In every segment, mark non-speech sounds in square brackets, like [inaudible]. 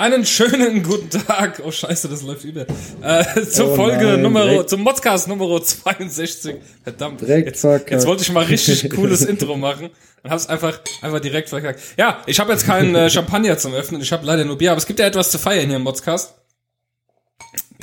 Einen schönen [laughs] guten Tag. Oh scheiße, das läuft über. Äh, zur Oh Folge nein, Nummer, direkt- zum Modcast Nummer 62. Verdammt. Direkt jetzt, verkackt. jetzt wollte ich mal richtig [laughs] cooles Intro machen und hab's einfach, einfach direkt verkackt. Ja, ich habe jetzt keinen äh, Champagner zum Öffnen. Ich habe leider nur Bier, aber es gibt ja etwas zu feiern hier im Modcast.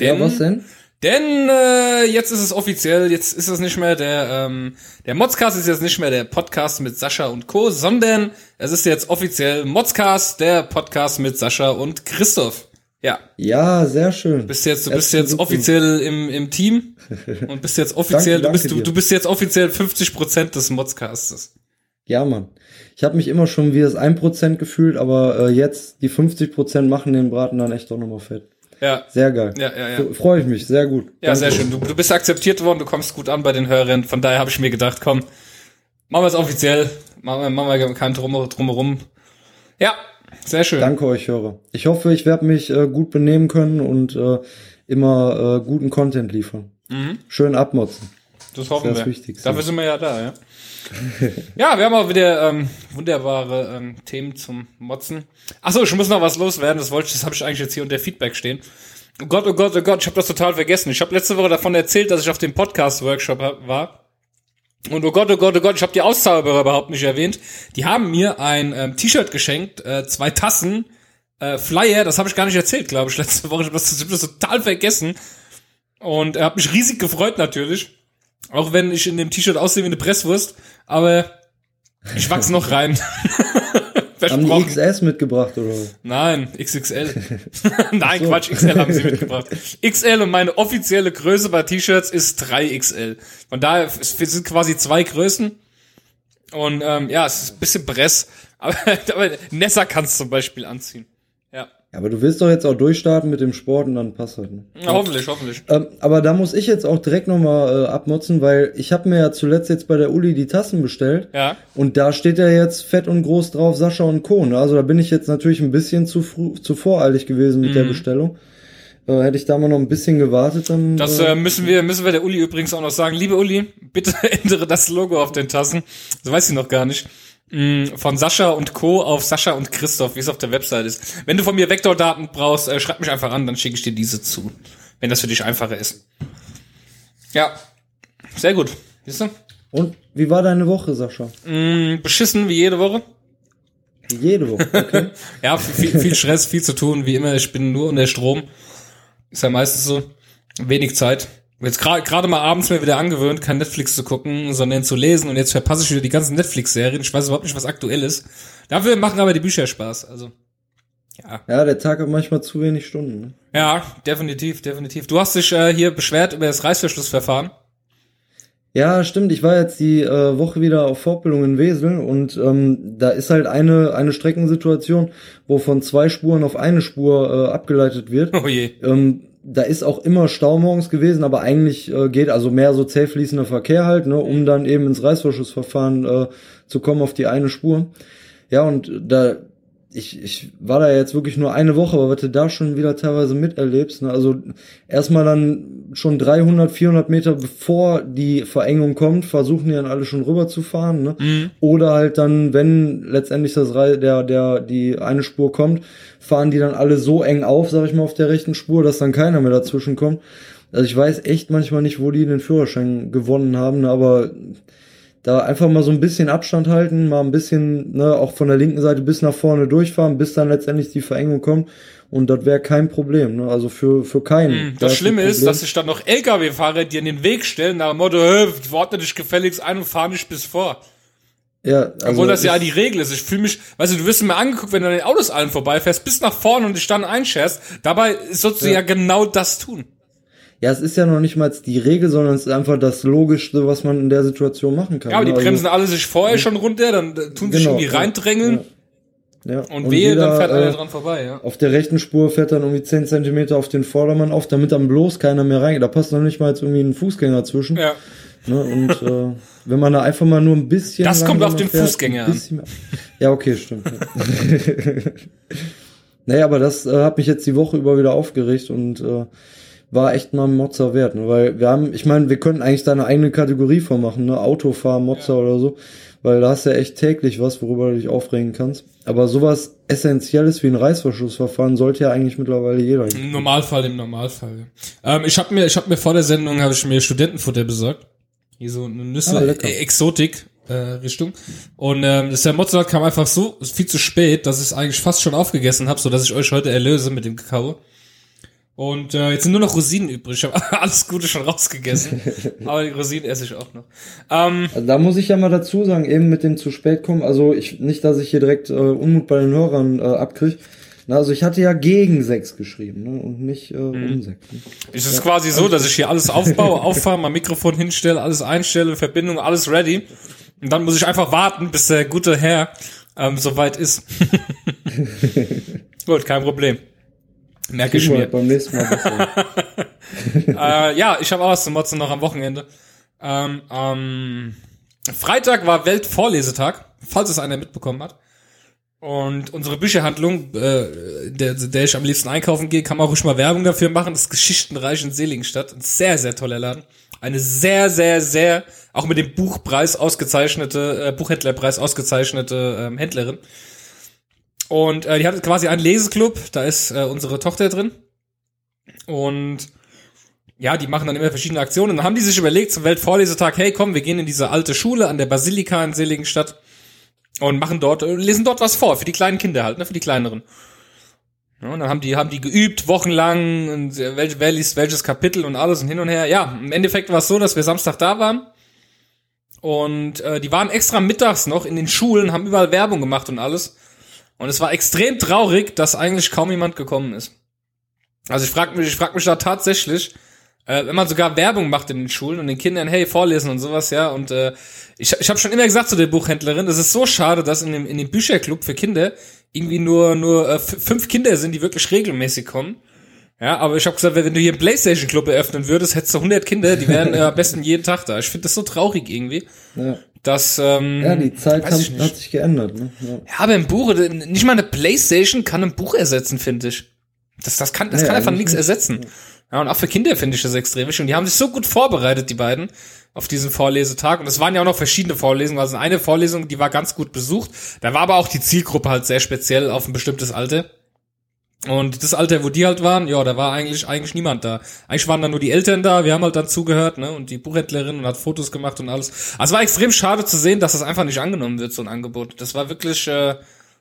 ja, was denn? Denn äh, jetzt ist es offiziell, jetzt ist es nicht mehr der, ähm, der Modscast ist jetzt nicht mehr der Podcast mit Sascha und Co., sondern es ist jetzt offiziell Modscast, der Podcast mit Sascha und Christoph. Ja, Ja, sehr schön. bist jetzt, du bist jetzt offiziell im, im Team [laughs] und bist jetzt offiziell, Danke, du bist danke du, du bist jetzt offiziell 50 Prozent des Modscastes. Ja, Mann. Ich habe mich immer schon wie das 1% gefühlt, aber äh, jetzt die 50% machen den Braten dann echt doch nochmal fett. Ja, Sehr geil. Ja, ja, ja. Freue ich mich, sehr gut. ja, Danke. sehr schön. Du, du bist akzeptiert worden, du kommst gut an bei den Hörern. Von daher habe ich mir gedacht, komm, machen wir es offiziell, machen wir, machen wir kein Drum, drumherum. Ja, sehr schön. Danke euch, Hörer. Ich hoffe, ich werde mich äh, gut benehmen können und äh, immer äh, guten Content liefern. Mhm. Schön abmotzen. Das hoffen Das wir. Wichtigste. Dafür sind wir ja da, ja. ja, wir haben auch wieder ähm, wunderbare ähm, Themen zum Motzen. Achso, ich muss noch was loswerden, das wollte ich, das habe ich eigentlich jetzt hier unter Feedback stehen. Oh Gott, oh Gott, oh Gott, ich habe das total vergessen. Ich habe letzte Woche davon erzählt, dass ich auf dem Podcast-Workshop war. Und oh Gott, oh Gott, oh Gott, ich habe die Auszauberer überhaupt nicht erwähnt. Die haben mir ein ähm, T-Shirt geschenkt, äh, zwei Tassen, äh, Flyer, das habe ich gar nicht erzählt, glaube ich, letzte Woche. Ich habe das, hab das total vergessen. Und er hat mich riesig gefreut natürlich. Auch wenn ich in dem T-Shirt aussehe wie eine Presswurst. Aber ich wachs noch rein. [laughs] Haben die. XS mitgebracht oder? Nein, XXL. [laughs] [laughs] Nein, Quatsch, XL haben sie mitgebracht. XL und meine offizielle Größe bei T-Shirts ist 3XL. Von daher, sind quasi zwei Größen. Und ähm, ja, es ist ein bisschen Press. Aber, aber Nessa kannst zum Beispiel anziehen. Ja. Aber du willst doch jetzt auch durchstarten mit dem Sport und dann passt halt. Ne? ja hoffentlich, hoffentlich. Ähm, aber da muss ich jetzt auch direkt nochmal äh, abmotzen, weil ich habe mir ja zuletzt jetzt bei der Uli die Tassen bestellt. Ja. Und da steht ja jetzt fett und groß drauf Sascha und Co. Ne? Also da bin ich jetzt natürlich ein bisschen zu, früh, zu voreilig gewesen mit der Bestellung. Äh, hätte ich da mal noch ein bisschen gewartet, dann. Das äh, äh, müssen wir, müssen wir der Uli übrigens auch noch sagen. Liebe Uli, bitte [laughs] ändere das Logo auf den Tassen. Das weiß ich noch gar nicht. Mm, Von Sascha und Co. auf Sascha und Christoph, wie es auf der Website ist. Wenn du von mir Vektordaten brauchst, äh, schreib mich einfach an, dann schicke ich dir diese zu. Wenn das für dich einfacher ist. Ja. Sehr gut. Siehst du? und wie war deine Woche, Sascha? Mm, beschissen wie jede Woche. Jede Woche. Okay. [laughs] Ja, viel, viel Stress, viel zu tun, wie immer. Ich bin nur unter Strom. Ist ja meistens so. Wenig Zeit. Jetzt gerade mal abends mir wieder angewöhnt, kein Netflix zu gucken, sondern zu lesen. Und jetzt verpasse ich wieder die ganzen Netflix-Serien. Ich weiß überhaupt nicht, was aktuell ist. Dafür machen aber die Bücher Spaß. Also, ja. ja, der Tag hat manchmal zu wenig Stunden. Ne? Ja, definitiv, definitiv. Du hast dich äh, hier beschwert über das Reißverschlussverfahren. Ja, stimmt. Ich war jetzt die äh, Woche wieder auf Fortbildung in Wesel und ähm, da ist halt eine eine Streckensituation, wo von zwei Spuren auf eine Spur äh, abgeleitet wird. Oh je. Ähm, da ist auch immer Stau morgens gewesen, aber eigentlich äh, geht also mehr so zäh fließender Verkehr halt, ne, um dann eben ins Reißverschlussverfahren äh, zu kommen auf die eine Spur. Ja, und da ich, ich war da jetzt wirklich nur eine Woche, aber was du da schon wieder teilweise miterlebst, ne? also erstmal dann schon 300, 400 Meter bevor die Verengung kommt, versuchen die dann alle schon rüber zu fahren, ne? oder halt dann, wenn letztendlich das Rei- der der die eine Spur kommt, fahren die dann alle so eng auf, sag ich mal, auf der rechten Spur, dass dann keiner mehr dazwischen kommt. Also ich weiß echt manchmal nicht, wo die den Führerschein gewonnen haben, ne? aber da einfach mal so ein bisschen Abstand halten, mal ein bisschen, ne, auch von der linken Seite bis nach vorne durchfahren, bis dann letztendlich die Verengung kommt. Und das wäre kein Problem, ne? Also für, für keinen. Das ein Schlimme ist, dass sich dann noch LKW-Fahrer dir in den Weg stellen, nach dem Motto, ordne dich gefälligst ein und fahr nicht bis vor. ja, also Obwohl das ja die Regel ist. Ich fühle mich, weißt du, du wirst mir angeguckt, wenn du an den Autos allen vorbeifährst, bis nach vorne und dich dann einscherst. Dabei sollst du ja, genau das tun. Ja, es ist ja noch nicht mal die Regel, sondern es ist einfach das Logischste, was man in der Situation machen kann. Ja, aber die ne? Also- bremsen alle sich vorher schon runter, dann tun sich Genau, irgendwie ja, reindrängeln ja. und, wehe, dann jeder, fährt einer äh, dran vorbei, ja. Auf der rechten Spur fährt dann irgendwie 10 Zentimeter auf den Vordermann auf, damit dann bloß keiner mehr reingeht. Da passt noch nicht mal jetzt irgendwie ein Fußgänger zwischen. Ja. Ne? Und äh, wenn man da einfach mal nur ein bisschen. Das kommt auf den Fußgänger ein bisschen mehr- Ja, okay, stimmt. Ja. [laughs] naja, aber das äh, hat mich jetzt die Woche über wieder aufgeregt und äh, war echt mal ein Mozza wert, ne? weil wir haben, ich meine, wir könnten eigentlich da eine eigene Kategorie von machen, ne, Autofahr, Mozza oder so, weil da hast du ja echt täglich was, worüber du dich aufregen kannst. Aber sowas Essentielles wie ein Reißverschlussverfahren sollte ja eigentlich mittlerweile jeder. Im Normalfall, im Normalfall. Ja. Ähm, ich habe mir, ich habe mir vor der Sendung habe ich mir Studentenfutter besorgt. Hier so eine Nüsse, Ah, äh, Exotik äh, Richtung. Und ähm, das der Mozart kam einfach so viel zu spät, dass ich es eigentlich fast schon aufgegessen habe, so dass ich euch heute erlöse mit dem Kakao. Und äh, jetzt sind nur noch Rosinen übrig. Ich habe [laughs] alles Gute schon rausgegessen. [laughs] aber die Rosinen esse ich auch noch. Ähm, Also da muss ich ja mal dazu sagen, eben mit dem zu spät kommen, also ich, nicht, dass ich hier direkt äh, Unmut bei den Hörern äh, abkriege. Na, also ich hatte ja gegen sechs geschrieben, ne? Und nicht äh, Mhm. um sechs. Ne? Es ist quasi so, dass ich hier alles aufbaue, auffahre, mein Mikrofon hinstelle, alles einstelle, Verbindung, alles ready. Und dann muss ich einfach warten, bis der gute Herr ähm, soweit ist. [laughs] Gut, kein Problem. Merke ich mir. beim nächsten Mal besser. [laughs] äh, ja, ich habe auch was zu motzen noch am Wochenende. Ähm, ähm, Freitag war Weltvorlesetag, falls es einer mitbekommen hat. Und unsere Bücherhandlung, äh, der, der ich am liebsten einkaufen gehe, kann man auch ruhig mal Werbung dafür machen. Das ist Geschichtenreich in Seligenstadt. Ein sehr, sehr toller Laden. Eine sehr, sehr, sehr, auch mit dem Buchpreis ausgezeichnete, äh, Buchhändlerpreis ausgezeichnete ähm, Händlerin. Und äh, die hat quasi einen Leseclub, da ist äh, unsere Tochter drin. Und ja, die machen dann immer verschiedene Aktionen. Dann haben die sich überlegt zum Weltvorlesetag, hey komm, wir gehen in diese alte Schule an der Basilika in Seligenstadt und machen dort, äh, lesen dort was vor, für die kleinen Kinder halt, ne, für die kleineren. Ja, und dann haben die, haben die geübt, wochenlang, und welch, wer liest welches Kapitel und alles und hin und her. Ja, im Endeffekt war es so, dass wir Samstag da waren. Und äh, die waren extra mittags noch in den Schulen, haben überall Werbung gemacht und alles. Und es war extrem traurig, dass eigentlich kaum jemand gekommen ist. Also ich frage mich, ich frag mich da tatsächlich, äh, wenn man sogar Werbung macht in den Schulen und den Kindern, hey, vorlesen und sowas, ja, und äh, ich, ich habe schon immer gesagt zu der Buchhändlerin, es ist so schade, dass in dem, in dem Bücherclub für Kinder irgendwie nur, nur äh, fünf Kinder sind, die wirklich regelmäßig kommen. Ja, aber ich habe gesagt, wenn du hier einen Playstation Club eröffnen würdest, hättest du 100 Kinder, die wären äh, am besten jeden Tag da. Ich finde das so traurig irgendwie, Ja. Dass ähm, ja, die Zeit hat, hat sich geändert. Ne? Ja. Ja, aber ein Buch, nicht mal eine Playstation kann ein Buch ersetzen, finde ich. Das, das kann, das Nee, kann einfach nichts nicht. ersetzen. Ja, und auch für Kinder finde ich das extrem wichtig. Und die haben sich so gut vorbereitet, die beiden, auf diesen Vorlesetag. Und es waren ja auch noch verschiedene Vorlesungen. Also eine Vorlesung, die war ganz gut besucht. Da war aber auch die Zielgruppe halt sehr speziell auf ein bestimmtes Alter. Und das Alter, wo die halt waren, ja, da war eigentlich, eigentlich niemand da. Eigentlich waren da nur die Eltern da, wir haben halt dann zugehört, ne, und die Buchhändlerin und hat Fotos gemacht und alles. Also war extrem schade zu sehen, dass das einfach nicht angenommen wird, so ein Angebot. Das war wirklich, äh,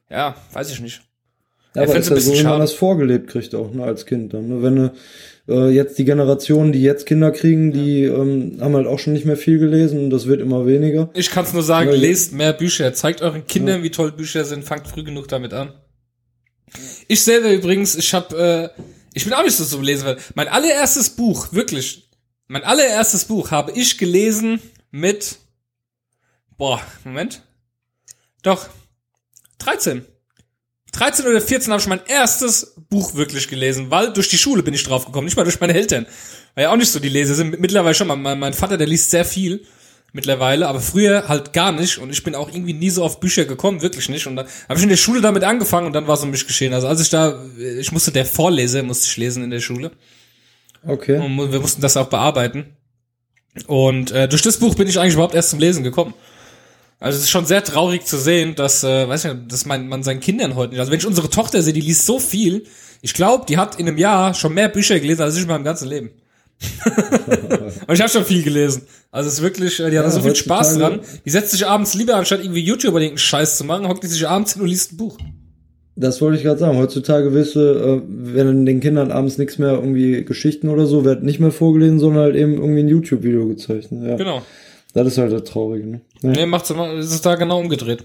ja, weiß ich nicht. Ja, Ich aber ist ein ja so, wie man das vorgelebt kriegt auch, ne, als Kind dann. Ne? Wenn du äh, jetzt die Generationen, die jetzt Kinder kriegen, die ähm, haben halt auch schon nicht mehr viel gelesen und das wird immer weniger. Ich kann's nur sagen, ja. lest mehr Bücher, zeigt euren Kindern, wie toll Bücher sind, fangt früh genug damit an. Ich selber übrigens, ich hab, äh, ich bin auch nicht so zum Lesen, weil mein allererstes Buch, wirklich, mein allererstes Buch habe ich gelesen mit, boah, Moment, doch, 13. 13 oder 14 habe ich mein erstes Buch wirklich gelesen, weil durch die Schule bin ich drauf gekommen, nicht mal durch meine Eltern. Weil ja auch nicht so die Leser sind. Mittlerweile schon, mein, mein Vater, der liest sehr viel mittlerweile, aber früher halt gar nicht und ich bin auch irgendwie nie so auf Bücher gekommen, wirklich nicht. Und dann habe ich in der Schule damit angefangen und dann war es um mich geschehen. Also als ich da, ich musste der Vorleser, musste ich lesen in der Schule Okay. und wir mussten das auch bearbeiten. Und äh, durch das Buch bin ich eigentlich überhaupt erst zum Lesen gekommen. Also es ist schon sehr traurig zu sehen, dass, äh, weiß nicht, dass man, man seinen Kindern heute nicht. Also wenn ich unsere Tochter sehe, die liest so viel. Ich glaube, die hat in einem Jahr schon mehr Bücher gelesen als ich in meinem ganzen Leben. [laughs] und ich habe schon viel gelesen. Also es ist wirklich, äh, die hat da Ja, so viel Spaß dran. Die setzt sich abends lieber, anstatt irgendwie YouTube oder irgendeinen Scheiß zu machen, hockt die sich abends hin und liest ein Buch. Das wollte ich gerade sagen. Heutzutage wirst du, äh, wenn den Kindern abends nichts mehr irgendwie Geschichten oder so, wird nicht mehr vorgelesen, sondern halt eben irgendwie ein YouTube-Video gezeichnet. Ja. Genau. Das ist halt das Traurige. Ne? Ja. Nee, macht's immer, ist es da genau umgedreht.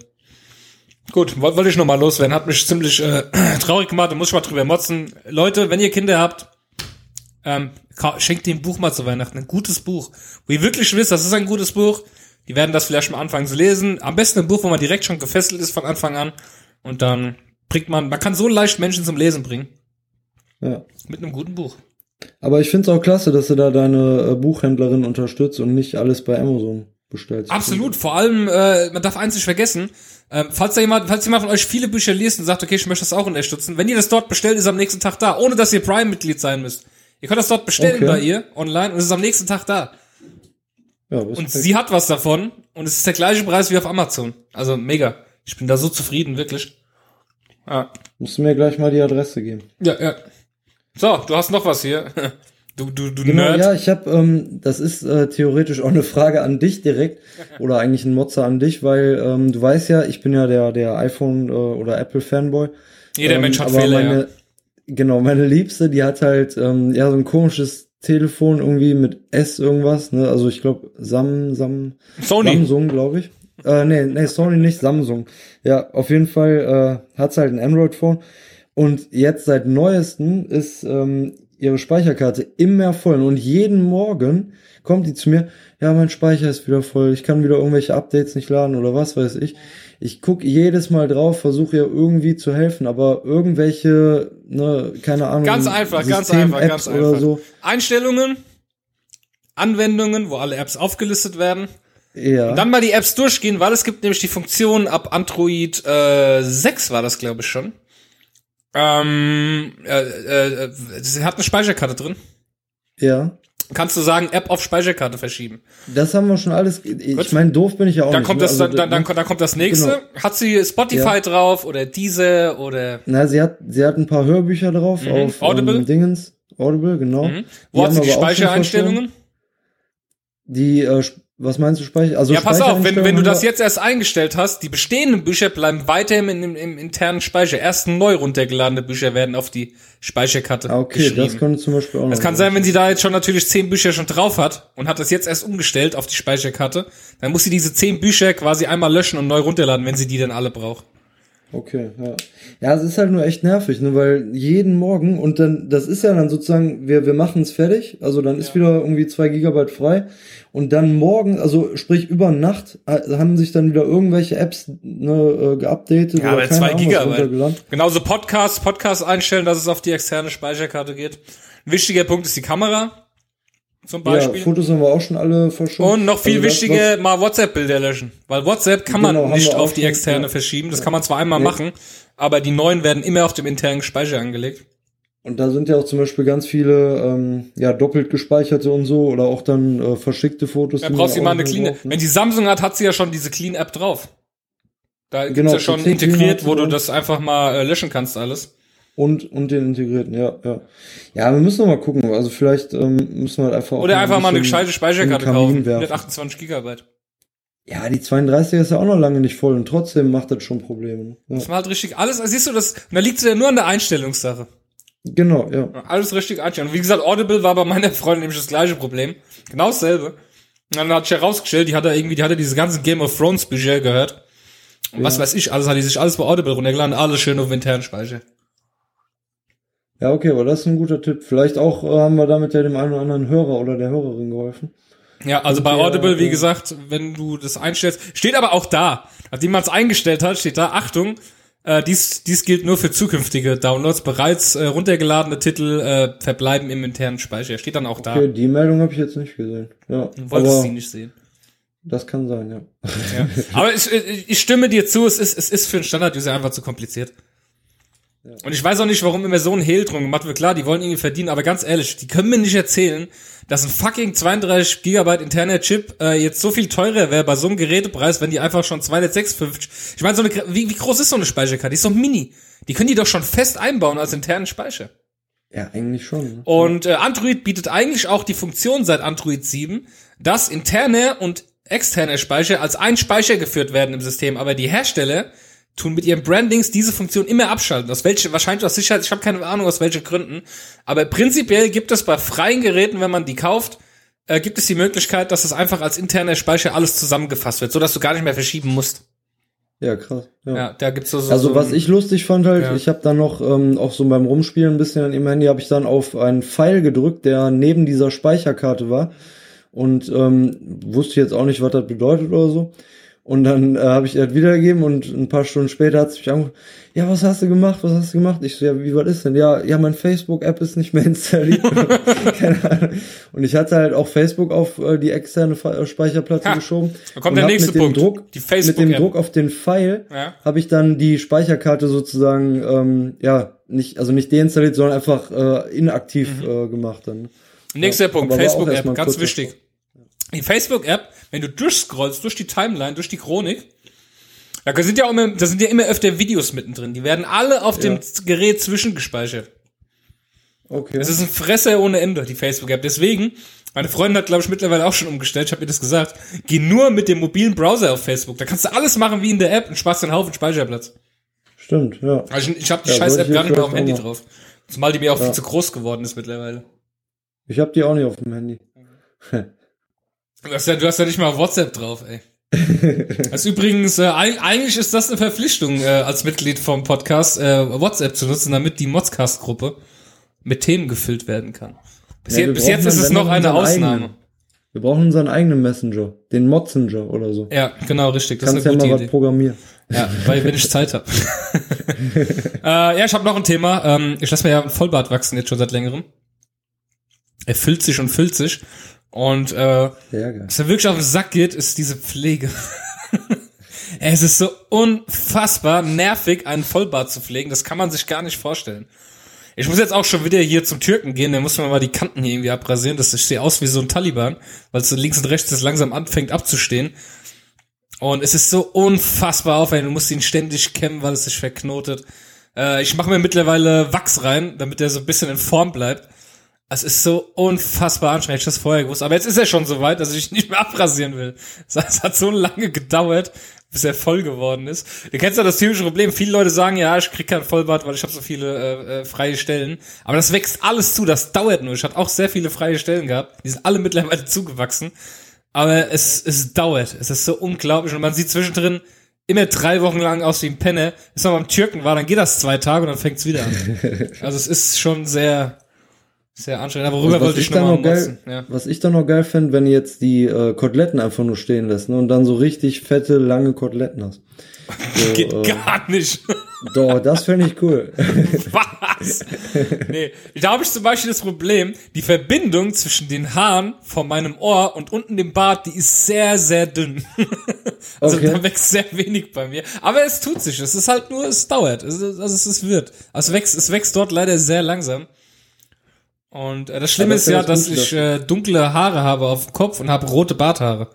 Gut, wollte ich noch mal loswerden, hat mich ziemlich äh, [clears throat] traurig gemacht, da muss ich mal drüber motzen. Leute, wenn ihr Kinder habt, ähm, schenkt dem Buch mal zu Weihnachten, ein gutes Buch. Wo ihr wirklich wisst, das ist ein gutes Buch, die werden das vielleicht mal anfangen zu lesen. Am besten ein Buch, wo man direkt schon gefesselt ist von Anfang an. Und dann bringt man, man kann so leicht Menschen zum Lesen bringen. Ja. Mit einem guten Buch. Aber ich finde es auch klasse, dass du da deine äh, Buchhändlerin unterstützt und nicht alles bei Amazon bestellst. Absolut, vor allem, äh, man darf eins nicht vergessen, ähm, falls da jemand, falls jemand von euch viele Bücher liest und sagt, okay, ich möchte das auch unterstützen, wenn ihr das dort bestellt, ist am nächsten Tag da, ohne dass ihr Prime-Mitglied sein müsst. Ihr könnt das dort bestellen Okay. bei ihr online und es ist am nächsten Tag da. Ja, Und Respekt. sie hat was davon und es ist der gleiche Preis wie auf Amazon. Also mega. Ich bin da so zufrieden, wirklich. Ah. Musst du mir gleich mal die Adresse geben. Ja, ja. So, du hast noch was hier. [laughs] Du, du, du Genau, Nerd. ja, ich habe, ähm, das ist äh, theoretisch auch eine Frage an dich direkt [laughs] oder eigentlich ein Motzer an dich, weil ähm, du weißt ja, ich bin ja der der iPhone äh, oder Apple Fanboy. Jeder Ähm, Mensch hat Fehler, meine, ja. Genau, meine Liebste, die hat halt ähm, ja so ein komisches Telefon irgendwie mit S irgendwas, ne? Also ich glaube Sam Sam Sony. Samsung, glaube ich. Äh, nee, nee, Sony nicht, Samsung. Ja, auf jeden Fall äh, hat's halt ein Android-Phone. Und jetzt seit neuesten ist ähm, ihre Speicherkarte immer voll. Und jeden Morgen kommt die zu mir, ja, mein Speicher ist wieder voll, ich kann wieder irgendwelche Updates nicht laden oder was weiß ich. Ich guck jedes Mal drauf, versuche ihr irgendwie zu helfen, aber irgendwelche, ne, keine Ahnung, Ganz einfach, ganz System-Apps einfach, ganz oder einfach. so. Einstellungen, Anwendungen, wo alle Apps aufgelistet werden. Ja. Und dann mal die Apps durchgehen, weil es gibt nämlich die Funktion ab Android äh, 6 war das, glaube ich, schon. Ähm, äh, äh, sie hat eine Speicherkarte drin. ja. Kannst du sagen, App auf Speicherkarte verschieben. Das haben wir schon alles. Gut. Ich meine, doof bin ich ja auch Dann nicht. kommt ne? das, Also, dann, dann, ne? dann kommt das nächste. Hat sie Spotify Ja. drauf oder diese oder Na, sie hat, sie hat ein paar Hörbücher drauf Mhm. auf Audible? Ähm, Dingens. Audible, genau. mhm. wo hat haben sie die Speichereinstellungen? Die, äh, was meinst du, Speicher? Also Ja, pass auf, wenn, wenn du das jetzt erst eingestellt hast, die bestehenden Bücher bleiben weiterhin im, im, im internen Speicher. Erst neu runtergeladene Bücher werden auf die Speicherkarte Ah, okay, geschrieben. das könnte zum Beispiel auch Es noch kann sein, wenn sie da jetzt schon natürlich zehn Bücher schon drauf hat und hat das jetzt erst umgestellt auf die Speicherkarte, dann muss sie diese zehn Bücher quasi einmal löschen und neu runterladen, wenn sie die dann alle braucht. Okay, ja. Ja, es ist halt nur echt nervig, ne, weil jeden Morgen und dann, das ist ja dann sozusagen, wir, wir machen es fertig, also dann ist wieder irgendwie zwei Gigabyte frei und dann morgen, also sprich über Nacht, äh, haben sich dann wieder irgendwelche Apps ne, äh, geupdatet Ja, aber keine zwei Ahnung, Gigabyte. Genauso Podcasts, Podcasts einstellen, dass es auf die externe Speicherkarte geht. Ein wichtiger Punkt ist die Kamera, zum Ja, Beispiel. Fotos haben wir auch schon alle verschoben. und noch viel Also wichtiger, mal WhatsApp-Bilder löschen. Weil WhatsApp kann man Genau, haben nicht auf die externe ja. verschieben. Das kann man zwar einmal Nee. machen, aber die neuen werden immer auf dem internen Speicher angelegt. Und da sind ja auch zum Beispiel ganz viele ähm, ja doppelt gespeicherte und so oder auch dann äh, verschickte Fotos. Da brauchst du man mal eine Clean. braucht, ne? Wenn die Samsung hat, hat sie ja schon diese Clean App drauf. Da gibt's Genau, ja schon integriert, wo du das einfach mal äh, löschen kannst alles. Und, und den integrierten, ja, ja. Ja, wir müssen noch mal gucken. Also vielleicht ähm, müssen wir halt einfach auch Oder einfach mal eine gescheite Speicherkarte kaufen. werfen. 128 Gigabyte. Ja, die 32 ist ja auch noch lange nicht voll und trotzdem macht das schon Probleme. Ja. Das halt richtig alles. Also siehst du, das, da liegt es ja nur an der Einstellungssache. Genau, ja. Alles richtig einstellen. Und wie gesagt, Audible war bei meiner Freundin nämlich das gleiche Problem. Genau dasselbe. Und dann hat sich herausgestellt, die hat da irgendwie, die hatte diese ganzen Game of Thrones Bücher gehört. Und was weiß ich, alles hat die sich alles bei Audible runtergeladen, alles schön auf internen Speicher. Ja, okay, aber das ist ein guter Tipp. Vielleicht auch äh, haben wir damit ja dem einen oder anderen Hörer oder der Hörerin geholfen. Ja, also bei der, Audible, wie äh, gesagt, wenn du das einstellst, steht aber auch da, nachdem man es eingestellt hat, steht da, Achtung, äh, dies, dies gilt nur für zukünftige Downloads. Bereits äh, runtergeladene Titel äh, verbleiben im internen Speicher. Steht dann auch da. Okay, die Meldung habe ich jetzt nicht gesehen. Ja, Du wolltest sie nicht sehen. das kann sein, ja. Ja. [laughs] Aber ich, ich, ich stimme dir zu, es ist, es ist für einen Standard-User einfach zu kompliziert. Und ich weiß auch nicht, warum immer so ein Hehl drum gemacht wird. Klar, die wollen irgendwie verdienen, aber ganz ehrlich, die können mir nicht erzählen, dass ein fucking 32 Gigabyte interner Chip äh, jetzt so viel teurer wäre bei so einem Gerätepreis, wenn die einfach schon 256. Ich meine, so eine, wie, wie groß ist so eine Speicherkarte? Die ist so mini. Die können die doch schon fest einbauen als internen Speicher. Ja, eigentlich schon. Ne? Und äh, Android bietet eigentlich auch die Funktion seit Android 7, dass interne und externe Speicher als ein Speicher geführt werden im System, aber die Hersteller tun mit ihren Brandings diese Funktion immer abschalten. Aus welche, wahrscheinlich aus Sicherheit, ich habe keine Ahnung aus welchen Gründen, aber prinzipiell gibt es bei freien Geräten, wenn man die kauft, äh, gibt es die Möglichkeit, dass es einfach als interner Speicher alles zusammengefasst wird, so dass du gar nicht mehr verschieben musst. Ja, krass. Ja. Ja, da gibt's so, so Also so was ich lustig fand halt, Ja. ich habe dann noch ähm, auch so beim Rumspielen ein bisschen an ihrem Handy habe ich dann auf einen Pfeil gedrückt, der neben dieser Speicherkarte war und ähm, wusste jetzt auch nicht, was das bedeutet oder so. Und dann äh, habe ich das wiedergegeben und ein paar Stunden später hat sie mich angerufen, ja, was hast du gemacht, was hast du gemacht? Ich so, ja, wie, was ist denn? Ja, ja, mein Facebook-App ist nicht mehr [laughs] installiert. [laughs] Keine Ahnung. Und ich hatte halt auch Facebook auf äh, die externe Fe- äh, Speicherplatte Ha, geschoben. da kommt der nächste mit dem Punkt. Druck, Die mit Facebook-App. dem Druck auf den Pfeil Ja. habe ich dann die Speicherkarte sozusagen ähm, ja nicht also nicht deinstalliert, sondern einfach äh, inaktiv äh, gemacht dann. Nächster Ja, Punkt, Facebook-App, ganz wichtig. Die Facebook-App, wenn du durchscrollst, durch die Timeline, durch die Chronik, Da sind ja immer, da sind ja immer öfter Videos mittendrin. Die werden alle auf dem Gerät zwischengespeichert. Okay. Es ist ein Fresser ohne Ende, die Facebook-App. Deswegen, meine Freundin hat, glaube ich, mittlerweile auch schon umgestellt, ich habe ihr das gesagt, geh nur mit dem mobilen Browser auf Facebook. Da kannst du alles machen wie in der App und sparst einen Haufen Speicherplatz. Stimmt, ja. Also ich, ich habe die Ja, scheiß App gar nicht mehr auf dem Handy drauf. Zumal die mir auch Ja. viel zu groß geworden ist mittlerweile. Ich habe die auch nicht auf dem Handy. [laughs] Du hast ja, du hast ja nicht mal WhatsApp drauf, ey. [laughs] Also übrigens, äh, eig- eigentlich ist das eine Verpflichtung äh, als Mitglied vom Podcast, äh, WhatsApp zu nutzen, damit die Modscast-Gruppe mit Themen gefüllt werden kann. Bis, Ja, je, bis jetzt ist es noch eine Ausnahme. eigenen. Wir brauchen unseren eigenen Messenger, den Motzenger oder so. Ja, genau, richtig. Das Kannst ist ja eine mal gute was Idee. programmieren. Ja, weil wenn ich Zeit habe. [laughs] äh, ja, ich habe noch ein Thema. Ähm, ich lasse mir ja ein Vollbart wachsen jetzt schon seit längerem. Er füllt sich und füllt sich. Und äh, was mir wirklich auf den Sack geht, ist diese Pflege. [laughs] es ist so unfassbar nervig, einen Vollbart zu pflegen. Das kann man sich gar nicht vorstellen. Ich muss jetzt auch schon wieder hier zum Türken gehen, der muss mir mal die Kanten hier irgendwie abrasieren. Das sieht aus wie so ein Taliban, weil es so links und rechts jetzt langsam anfängt abzustehen. Und es ist so unfassbar aufwendig. Du musst ihn ständig kämmen, weil es sich verknotet. Äh, ich mache mir mittlerweile Wachs rein, damit er so ein bisschen in Form bleibt. Es ist so unfassbar anstrengend, ich das vorher gewusst. Aber jetzt ist er schon so weit, dass ich nicht mehr abrasieren will. Es hat- so lange gedauert, bis er voll geworden ist. Du kennst ja das typische Problem. Viele Leute sagen, ja, ich krieg kein Vollbart, weil ich habe so viele äh, äh, freie Stellen. Aber das wächst alles zu, das dauert nur. Ich hatte auch sehr viele freie Stellen gehabt. Die sind alle [laughs] mittlerweile zugewachsen. Aber es, es dauert. Es ist so unglaublich. Und man sieht zwischendrin immer drei Wochen lang aus wie ein Penner. Bis man beim Türken war, dann geht das zwei Tage und dann fängt's wieder an. [laughs] Also es ist schon sehr, sehr anstrengend. Aber worüber Also wollte ich ich noch geil? Ja. was ich dann noch geil fände, wenn du jetzt die äh, Koteletten einfach nur stehen lässt ne, und dann so richtig fette, lange Koteletten hast. [laughs] So, Geht äh, gar nicht. [laughs] Doch, das fände ich cool. [laughs] Was? Nee, da habe ich zum Beispiel das Problem, die Verbindung zwischen den Haaren von meinem Ohr und unten dem Bart, die ist sehr, sehr dünn. Also Okay. da wächst sehr wenig bei mir. Aber es tut sich. Es ist halt nur, es dauert. Es also es ist wird. Also es wächst, es wächst dort leider sehr langsam. Und äh, das Schlimme das ist ja ja, das dass ich äh, dunkle Haare habe auf dem Kopf und habe rote Barthaare.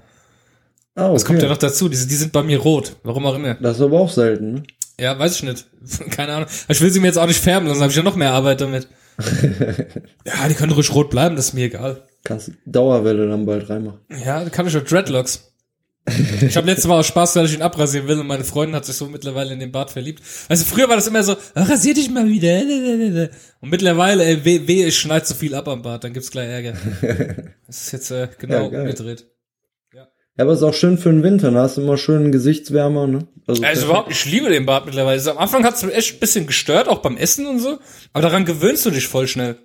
Ah, okay. Das kommt ja noch dazu. Die, die sind bei mir rot. Warum auch immer. Das ist aber auch selten. Ne? Ja, weiß ich nicht. [laughs] Keine Ahnung. Ich will sie mir jetzt auch nicht färben, sonst habe ich ja noch mehr Arbeit damit. [laughs] ja, die können ruhig rot bleiben, das ist mir egal. Kannst Dauerwelle dann bald reinmachen. Ja, dann kann ich auch Dreadlocks. Ich habe letztes Mal aus Spaß, dass ich ihn abrasieren will und meine Freundin hat sich so mittlerweile in den Bart verliebt. Also früher war das immer so, "Ah, rasier dich mal wieder. Und mittlerweile, ey, weh, weh ich schneid zu viel ab am Bart, dann gibt's gleich Ärger. [laughs] Das ist jetzt äh, genau Ja, umgedreht. Ja, aber ist auch schön für den Winter, da hast du immer schön Gesichtswärmer, ne? Also, Also überhaupt, ich liebe den Bart mittlerweile. Also am Anfang hat's mich echt ein bisschen gestört, auch beim Essen und so. Aber daran gewöhnst du dich voll schnell.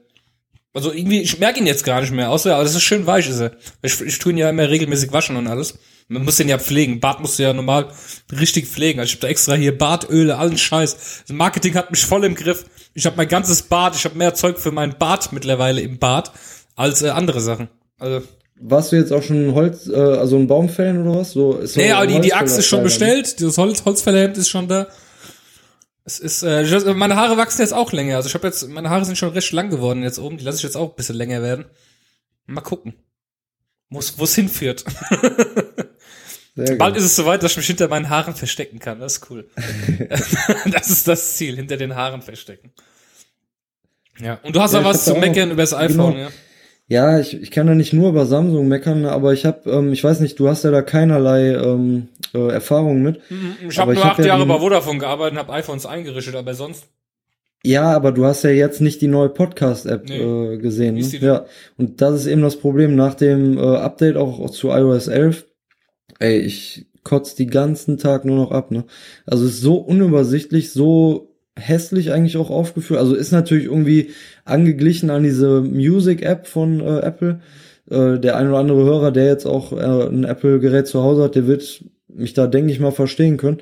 Also irgendwie, ich merke ihn jetzt gar nicht mehr, außer, aber das ist schön weich, ist er. Ich, ich tue ihn ja immer regelmäßig waschen und alles. Man muss den ja pflegen. Bart musst du ja normal richtig pflegen. Also ich habe da extra hier Bartöle, allen Scheiß. Das Marketing hat mich voll im Griff. Ich habe mein ganzes Bart, ich habe mehr Zeug für meinen Bart mittlerweile im Bart als äh, andere Sachen. Also Warst du jetzt auch schon Holz, äh, also ein Baum fällen oder was? So, ist Nee, so aber die, die Axt ist schon bestellt, dieses Holz, Holzfällerhemd ist schon da. Es ist, äh, ich- meine Haare wachsen jetzt auch länger. Also ich habe jetzt, meine Haare sind schon recht lang geworden jetzt oben. Die lasse ich jetzt auch ein bisschen länger werden. Mal gucken, wo es hinführt. [laughs] Sehr Bald geil. ist es soweit, dass ich mich hinter meinen Haaren verstecken kann. Das ist cool. [laughs] das ist das Ziel, hinter den Haaren verstecken. Ja, und du hast Ja, auch ich was hab zu auch meckern über das iPhone, genau. ja. Ja, ich, ich kann ja nicht nur über Samsung meckern, aber ich habe, ähm, ich weiß nicht, du hast ja da keinerlei ähm, äh, Erfahrung mit. Ich Aber habe ich nur hab acht ja Jahre die- bei Vodafone gearbeitet und habe iPhones eingerichtet, aber sonst. Ja, aber du hast ja jetzt nicht die neue Podcast-App Nee. äh, gesehen. Ne? Ja, und das ist eben das Problem nach dem äh, Update auch zu iOS 11. Ey, ich kotz die ganzen Tag nur noch ab. Ne? Also es ist so unübersichtlich, so hässlich eigentlich auch aufgeführt. Also ist natürlich irgendwie angeglichen an diese Music-App von äh, Apple. Äh, der ein oder andere Hörer, der jetzt auch äh, ein Apple-Gerät zu Hause hat, der wird mich da, denke ich mal, verstehen können.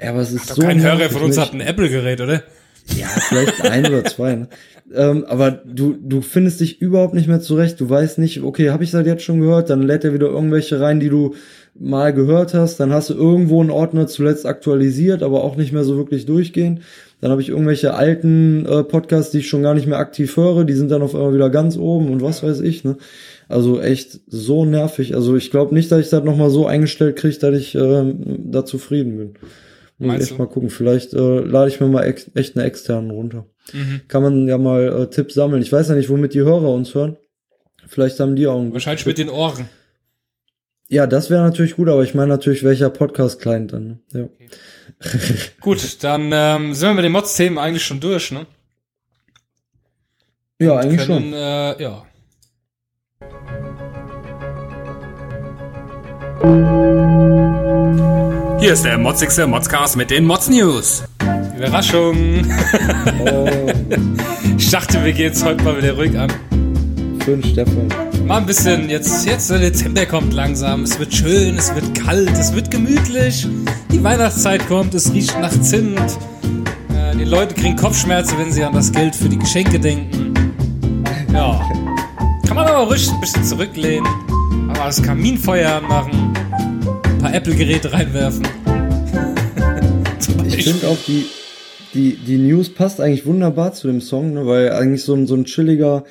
Ja, aber es ist Doch so kein Hörer von uns hat ein Apple-Gerät, oder? Ja, vielleicht ein oder zwei. Ne? Ähm, aber du, du findest dich überhaupt nicht mehr zurecht. Du weißt nicht, okay, habe ich das jetzt schon gehört? Dann lädt er wieder irgendwelche rein, die du mal gehört hast. Dann hast du irgendwo einen Ordner zuletzt aktualisiert, aber auch nicht mehr so wirklich durchgehend. Dann habe ich irgendwelche alten äh, Podcasts, die ich schon gar nicht mehr aktiv höre. Die sind dann auf einmal wieder ganz oben und was weiß ich. Ne? Also echt so nervig. Also ich glaube nicht, dass ich das nochmal so eingestellt kriege, dass ich äh, da zufrieden bin. Meinst echt du? mal gucken. Vielleicht äh, lade ich mir mal ex echt eine externen runter. Mhm. Kann man ja mal äh, Tipps sammeln. Ich weiß ja nicht, womit die Hörer uns hören. Vielleicht haben die auch einen Wahrscheinlich guten mit den Ohren. Ja, das wäre natürlich gut, aber ich meine natürlich, welcher Podcast-Client dann. ne? Ja. Gut, dann ähm, sind wir mit den Mods-Themen eigentlich schon durch, ne? Ja, eigentlich Können, schon. äh, ja. Hier ist der motzigste Modscast mit den Mods News. Überraschung. Oh, [laughs] Ich dachte, wir gehen jetzt heute mal wieder ruhig an. den Stefan. Mal ein bisschen, jetzt, jetzt der Dezember kommt langsam. Es wird schön, es wird kalt, es wird gemütlich. Die Weihnachtszeit kommt, es riecht nach Zimt. Äh, die Leute kriegen Kopfschmerzen, wenn sie an das Geld für die Geschenke denken. Ja. Kann man aber ruhig ein bisschen zurücklehnen. Aber das Kaminfeuer anmachen. Paar Apple-Geräte reinwerfen. [laughs] Ich finde auch die, die, die News passt eigentlich wunderbar zu dem Song, ne, weil eigentlich so ein, so ein chilliger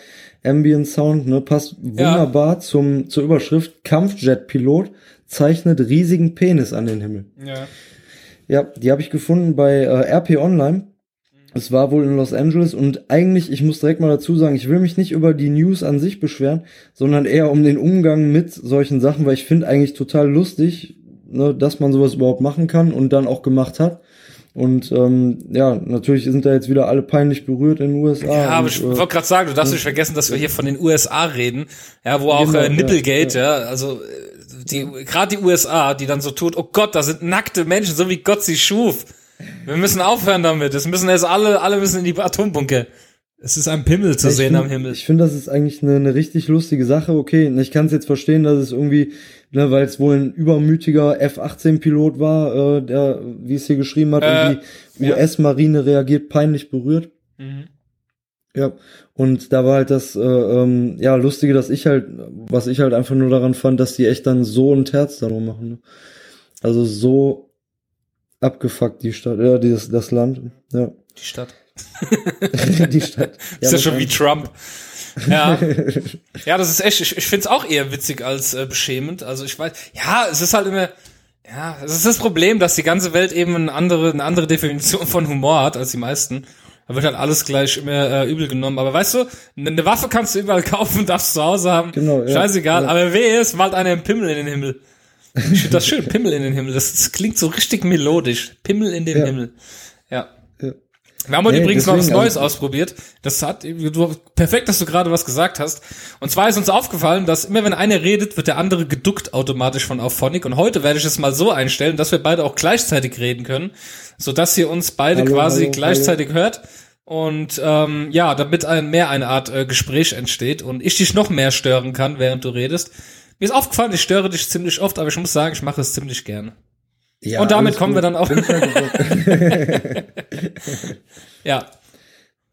Ambient Sound, ne, passt wunderbar zum, zur Überschrift Kampfjet-Pilot zeichnet riesigen Penis an den Himmel. Ja. Ja, die habe ich gefunden bei äh, RP Online. Es war wohl in Los Angeles und eigentlich, ich muss direkt mal dazu sagen, ich will mich nicht über die News an sich beschweren, sondern eher um den Umgang mit solchen Sachen, weil ich finde eigentlich total lustig, ne, dass man sowas überhaupt machen kann und dann auch gemacht hat. Und ähm, ja, natürlich sind da jetzt wieder alle peinlich berührt in den USA. Ja, aber und, ich äh, wollte gerade sagen, du darfst nicht vergessen, dass wir hier von den USA reden, ja, wo auch Genau, äh, Nipplegate, ja, ja, also äh, die gerade die USA, die dann so tut, oh Gott, da sind nackte Menschen, so wie Gott sie schuf. Wir müssen aufhören damit. Es müssen jetzt alle, alle müssen in die Atombunker. Es ist ein Pimmel zu Ich sehen find- am Himmel. Ich finde, das ist eigentlich eine, eine richtig lustige Sache. Okay, ich kann es jetzt verstehen, dass es irgendwie, ne, weil es wohl ein übermütiger F-18-Pilot war, äh, der, wie es hier geschrieben hat, Äh, und die ja. US-Marine reagiert peinlich berührt. Mhm. Ja, und da war halt das, äh, ähm, ja, Lustige, dass ich halt, was ich halt einfach nur daran fand, dass die echt dann so ein Terz darum machen. Ne? Also so abgefuckt die Stadt, ja, dieses, das Land, ja, Die Stadt. [laughs] die Stadt. [laughs] ist ja schon wie. Trump. Ja. [laughs] ja, das ist echt, ich, ich finde es auch eher witzig als äh, beschämend. Also ich weiß, ja, es ist halt immer, ja, es ist das Problem, dass die ganze Welt eben eine andere, eine andere Definition von Humor hat als die meisten. Da wird halt alles gleich immer äh, übel genommen. Aber weißt du, eine Waffe kannst du überall kaufen, darfst zu Hause haben. Genau, ja. Scheißegal. Ja. Aber wehe, es malt einer einen Pimmel in den Himmel. Ich finde das schön, Pimmel in den Himmel. Das, das klingt so richtig melodisch. Pimmel in den Ja. Himmel. Wir haben heute Nee, übrigens noch was Neues also- ausprobiert. Das hat, du, perfekt, dass du gerade was gesagt hast. Und zwar ist uns aufgefallen, dass immer wenn einer redet, wird der andere geduckt automatisch von Auphonic. Und heute werde ich es mal so einstellen, dass wir beide auch gleichzeitig reden können, sodass ihr uns beide Hallo, quasi hallo, gleichzeitig hört. Und ähm, ja, damit ein, mehr eine Art äh, Gespräch entsteht und ich dich noch mehr stören kann, während du redest. Mir ist aufgefallen, ich störe dich ziemlich oft, aber ich muss sagen, ich mache es ziemlich gerne. Ja, Und damit kommen gut. wir dann auch-. [laughs] Ja,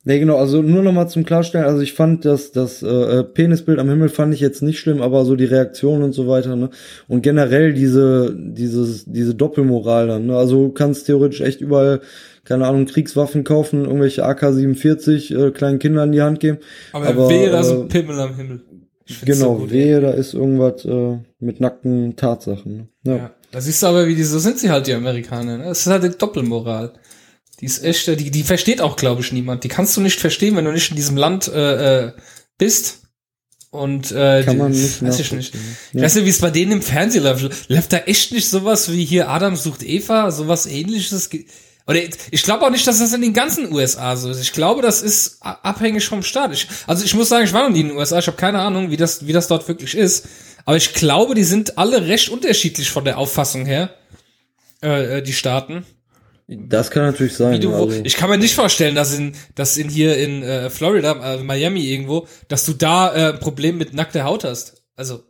nee, genau, also nur noch mal zum Klarstellen, also ich fand das, das äh, Penisbild am Himmel fand ich jetzt nicht schlimm, aber so die Reaktion und so weiter, ne? Und generell diese, dieses, diese Doppelmoral dann, ne? Also du kannst theoretisch echt überall, keine Ahnung, Kriegswaffen kaufen, irgendwelche AK-47 äh, kleinen Kindern in die Hand geben. aber, wehe, da ist äh, ein Pimmel am Himmel. Genau, so gut, wehe, da ist irgendwas äh, mit nackten Tatsachen. Ne? Ja. Ja. Da siehst du aber, wie die, so sind sie halt, die Amerikaner. Ne? Das ist halt eine Doppelmoral. Die ist echt, die, die versteht auch, glaube ich, niemand. Die kannst du nicht verstehen, wenn du nicht in diesem Land äh, äh, bist. Und äh, Kann man nicht weiß ich nicht. Ich weiß nicht, wie es bei denen im Fernsehen läuft. Läuft da echt nicht sowas wie hier Adam sucht Eva, sowas ähnliches? Oder ich glaube auch nicht, dass das in den ganzen USA so ist. Ich glaube, das ist abhängig vom Staat. Ich, also ich muss sagen, ich war noch nie in den USA. Ich habe keine Ahnung, wie das, wie das dort wirklich ist. Aber ich glaube, die sind alle recht unterschiedlich von der Auffassung her. Äh, äh, die Staaten. Das kann natürlich sein. Du, also, ich kann mir nicht vorstellen, dass in, dass in hier in äh, Florida, äh, Miami irgendwo, dass du da äh, ein Problem mit nackter Haut hast. Also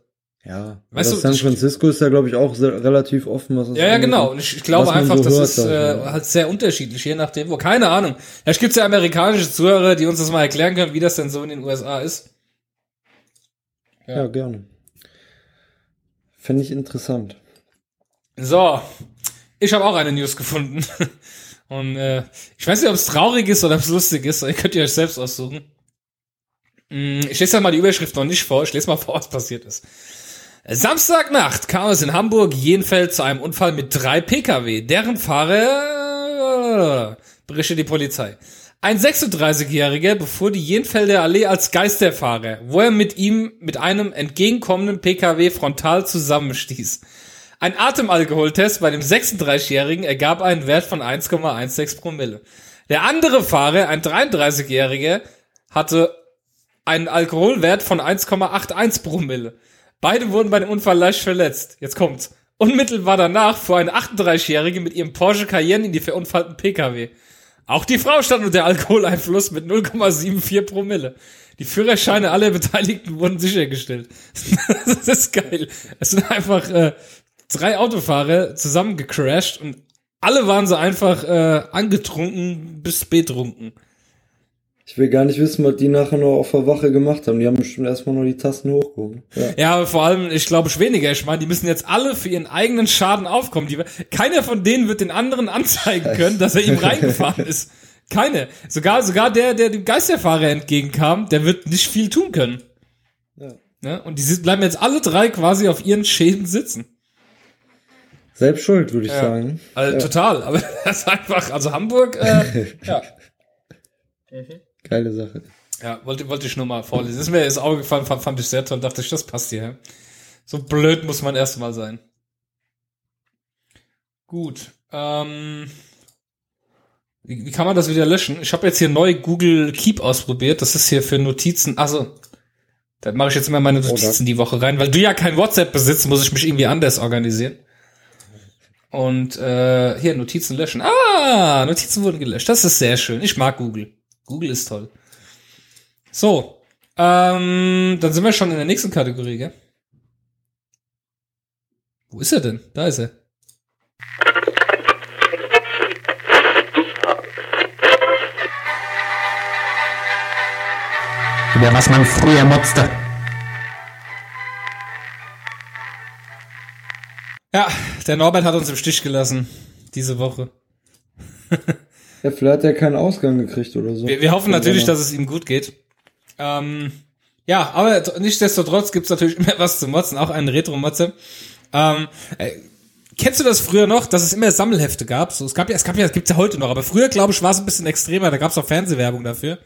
ja, Weißt du, San das- Francisco ist ja, glaube ich, auch sehr, relativ offen. Was das Ja, ja, genau. Und ich, ich glaube einfach, so das ist ich äh, halt sehr unterschiedlich, je nachdem wo. Keine Ahnung. Vielleicht gibt's ja amerikanische Zuhörer, die uns das mal erklären können, wie das denn so in den USA ist. Ja, gerne. Fände ich interessant. So, ich habe auch eine News gefunden. [laughs] Und äh, ich weiß nicht, ob es traurig ist oder ob es lustig ist. Ihr könnt ihr euch selbst aussuchen. Mm, Ich lese mal die Überschrift noch nicht vor. Ich lese mal vor, was passiert ist. Samstagnacht kam es in Hamburg-Jenfeld zu einem Unfall mit drei Pkw. Deren Fahrer berichtet die Polizei. Ein 36-Jähriger befuhr die Jenfelder Allee als Geisterfahrer, wo er mit ihm mit einem entgegenkommenden Pkw frontal zusammenstieß. Ein Atemalkoholtest bei dem 36-Jährigen ergab einen Wert von 1,16 Promille. Der andere Fahrer, ein 33-Jähriger, hatte einen Alkoholwert von 1,81 Promille. Beide wurden bei dem Unfall leicht verletzt. Jetzt kommt's. Unmittelbar danach fuhr eine 38-Jährige mit ihrem Porsche Cayenne in die verunfallten Pkw. Auch die Frau stand unter Alkoholeinfluss mit 0,74 Promille. Die Führerscheine aller Beteiligten wurden sichergestellt. [laughs] das ist geil. Es sind einfach äh, drei Autofahrer zusammengecrashed und alle waren so einfach äh, angetrunken bis betrunken. Ich will gar nicht wissen, was die nachher noch auf der Wache gemacht haben. Die haben bestimmt erstmal noch die Tasten hochgehoben. Ja. Ja, aber vor allem, ich glaube weniger. Ich meine, die müssen jetzt alle für ihren eigenen Schaden aufkommen. Die, keiner von denen wird den anderen anzeigen können, dass er ihm [laughs] reingefahren ist. Keine. Sogar, sogar der, der dem Geisterfahrer entgegenkam, der wird nicht viel tun können. Ja. Ne? Und die bleiben jetzt alle drei quasi auf ihren Schäden sitzen. Selbst schuld, würde ich sagen. Also total. Aber [laughs] das ist einfach, also Hamburg, äh, [laughs] ja. Geile Sache. Ja, wollte, wollte ich nur mal vorlesen. Das ist mir ins Auge gefallen, fand, fand ich sehr toll. Dachte ich, das passt hier. So blöd muss man erstmal sein. Gut. Ähm, wie, wie kann man das wieder löschen? Ich habe jetzt hier neu Google Keep ausprobiert. Das ist hier für Notizen. Also, da mache ich jetzt immer meine Notizen die Woche rein, weil du ja kein WhatsApp besitzt, muss ich mich irgendwie anders organisieren. Und äh, hier Notizen löschen. Ah, Notizen wurden gelöscht. Das ist sehr schön. Ich mag Google. Google ist toll. So, ähm, dann sind wir schon in der nächsten Kategorie, gell? Wo ist er denn? Da ist er. Über was man früher motzte. Ja, der Norbert hat uns im Stich gelassen. Diese Woche. [laughs] Ja, vielleicht hat er keinen Ausgang gekriegt oder so. Wir, wir hoffen natürlich, dass es ihm gut geht. Ähm, ja, aber nichtsdestotrotz gibt's natürlich [laughs] immer was zu motzen, auch einen Retro-Motze. Ähm, äh, kennst du das früher noch, dass es immer Sammelhefte gab? So, es gab ja, es gab ja, es gibt's ja heute noch, aber früher, glaube ich, war es ein bisschen extremer, da gab's auch Fernsehwerbung dafür.